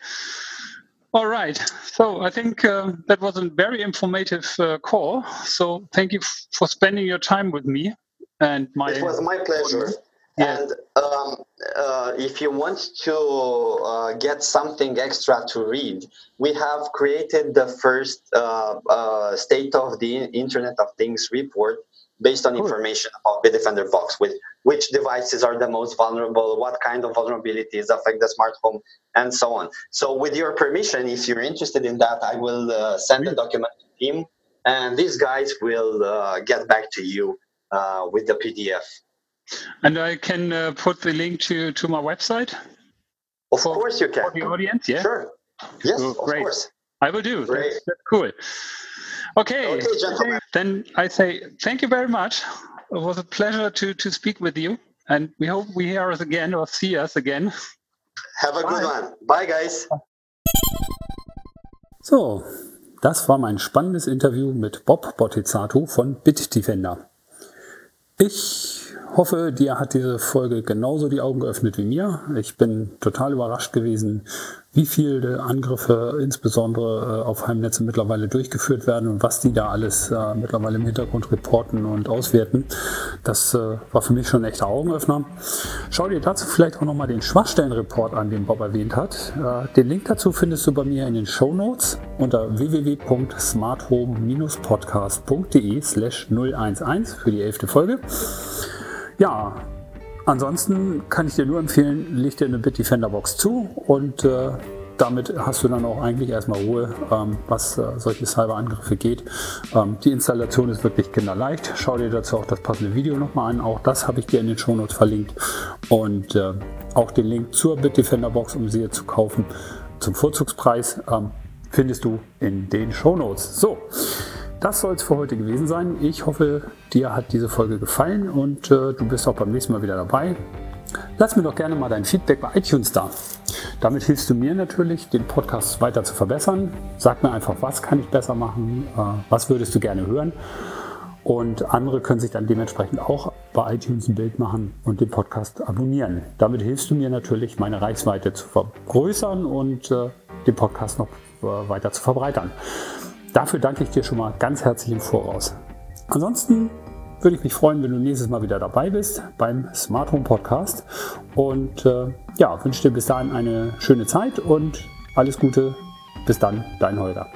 All right. So I think uh, that was a very informative uh, call. So thank you f- for spending your time with me. And my it was my pleasure. And um, uh, if you want to uh, get something extra to read, we have created the first uh, uh State of the Internet of Things report based on cool. information about Bitdefender Box with which devices are the most vulnerable, what kind of vulnerabilities affect the smart home, and so on. So, with your permission, if you're interested in that, I will uh, send the document to him and these guys will uh, get back to you uh, with the PDF. And I can uh, put the link to, to my website? Of for, course you can. For the audience, yeah? Sure. Yes, oh, of course. I will do. Great. That's, that's cool. Okay. Okay, gentlemen. Then I say thank you very much. It was a pleasure to, to speak with you. And we hope we hear us again or see us again. Have a Bye. good one. Bye, guys. So, das war mein spannendes Interview mit Bob Botezatu von Bitdefender. Ich hoffe, dir hat diese Folge genauso die Augen geöffnet wie mir. Ich bin total überrascht gewesen, wie viele Angriffe insbesondere äh, auf Heimnetze mittlerweile durchgeführt werden und was die da alles äh, mittlerweile im Hintergrund reporten und auswerten. Das äh, war für mich schon ein echter Augenöffner. Schau dir dazu vielleicht auch nochmal den Schwachstellenreport an, den Bob erwähnt hat. Äh, den Link dazu findest du bei mir in den Show Notes unter www.smarthome-podcast.de slash 011 für die elfte Folge. Ja, ansonsten kann ich dir nur empfehlen, leg dir eine Bitdefender Box zu und äh, damit hast du dann auch eigentlich erstmal Ruhe, ähm, was äh, solche Cyberangriffe geht. Ähm, die Installation ist wirklich kinderleicht. Schau dir dazu auch das passende Video nochmal an. Auch das habe ich dir in den Shownotes verlinkt. Und äh, auch den Link zur Bitdefender Box, um sie zu kaufen, zum Vorzugspreis, ähm, findest du in den Shownotes. So. Das soll es für heute gewesen sein. Ich hoffe, dir hat diese Folge gefallen und äh, du bist auch beim nächsten Mal wieder dabei. Lass mir doch gerne mal dein Feedback bei iTunes da. Damit hilfst du mir natürlich, den Podcast weiter zu verbessern. Sag mir einfach, was kann ich besser machen, äh, was würdest du gerne hören. Und andere können sich dann dementsprechend auch bei iTunes ein Bild machen und den Podcast abonnieren. Damit hilfst du mir natürlich, meine Reichweite zu vergrößern und äh, den Podcast noch äh, weiter zu verbreitern. Dafür danke ich dir schon mal ganz herzlich im Voraus. Ansonsten würde ich mich freuen, wenn du nächstes Mal wieder dabei bist beim Smart Home Podcast. Und äh, ja, wünsche dir bis dahin eine schöne Zeit und alles Gute. Bis dann, dein Holger.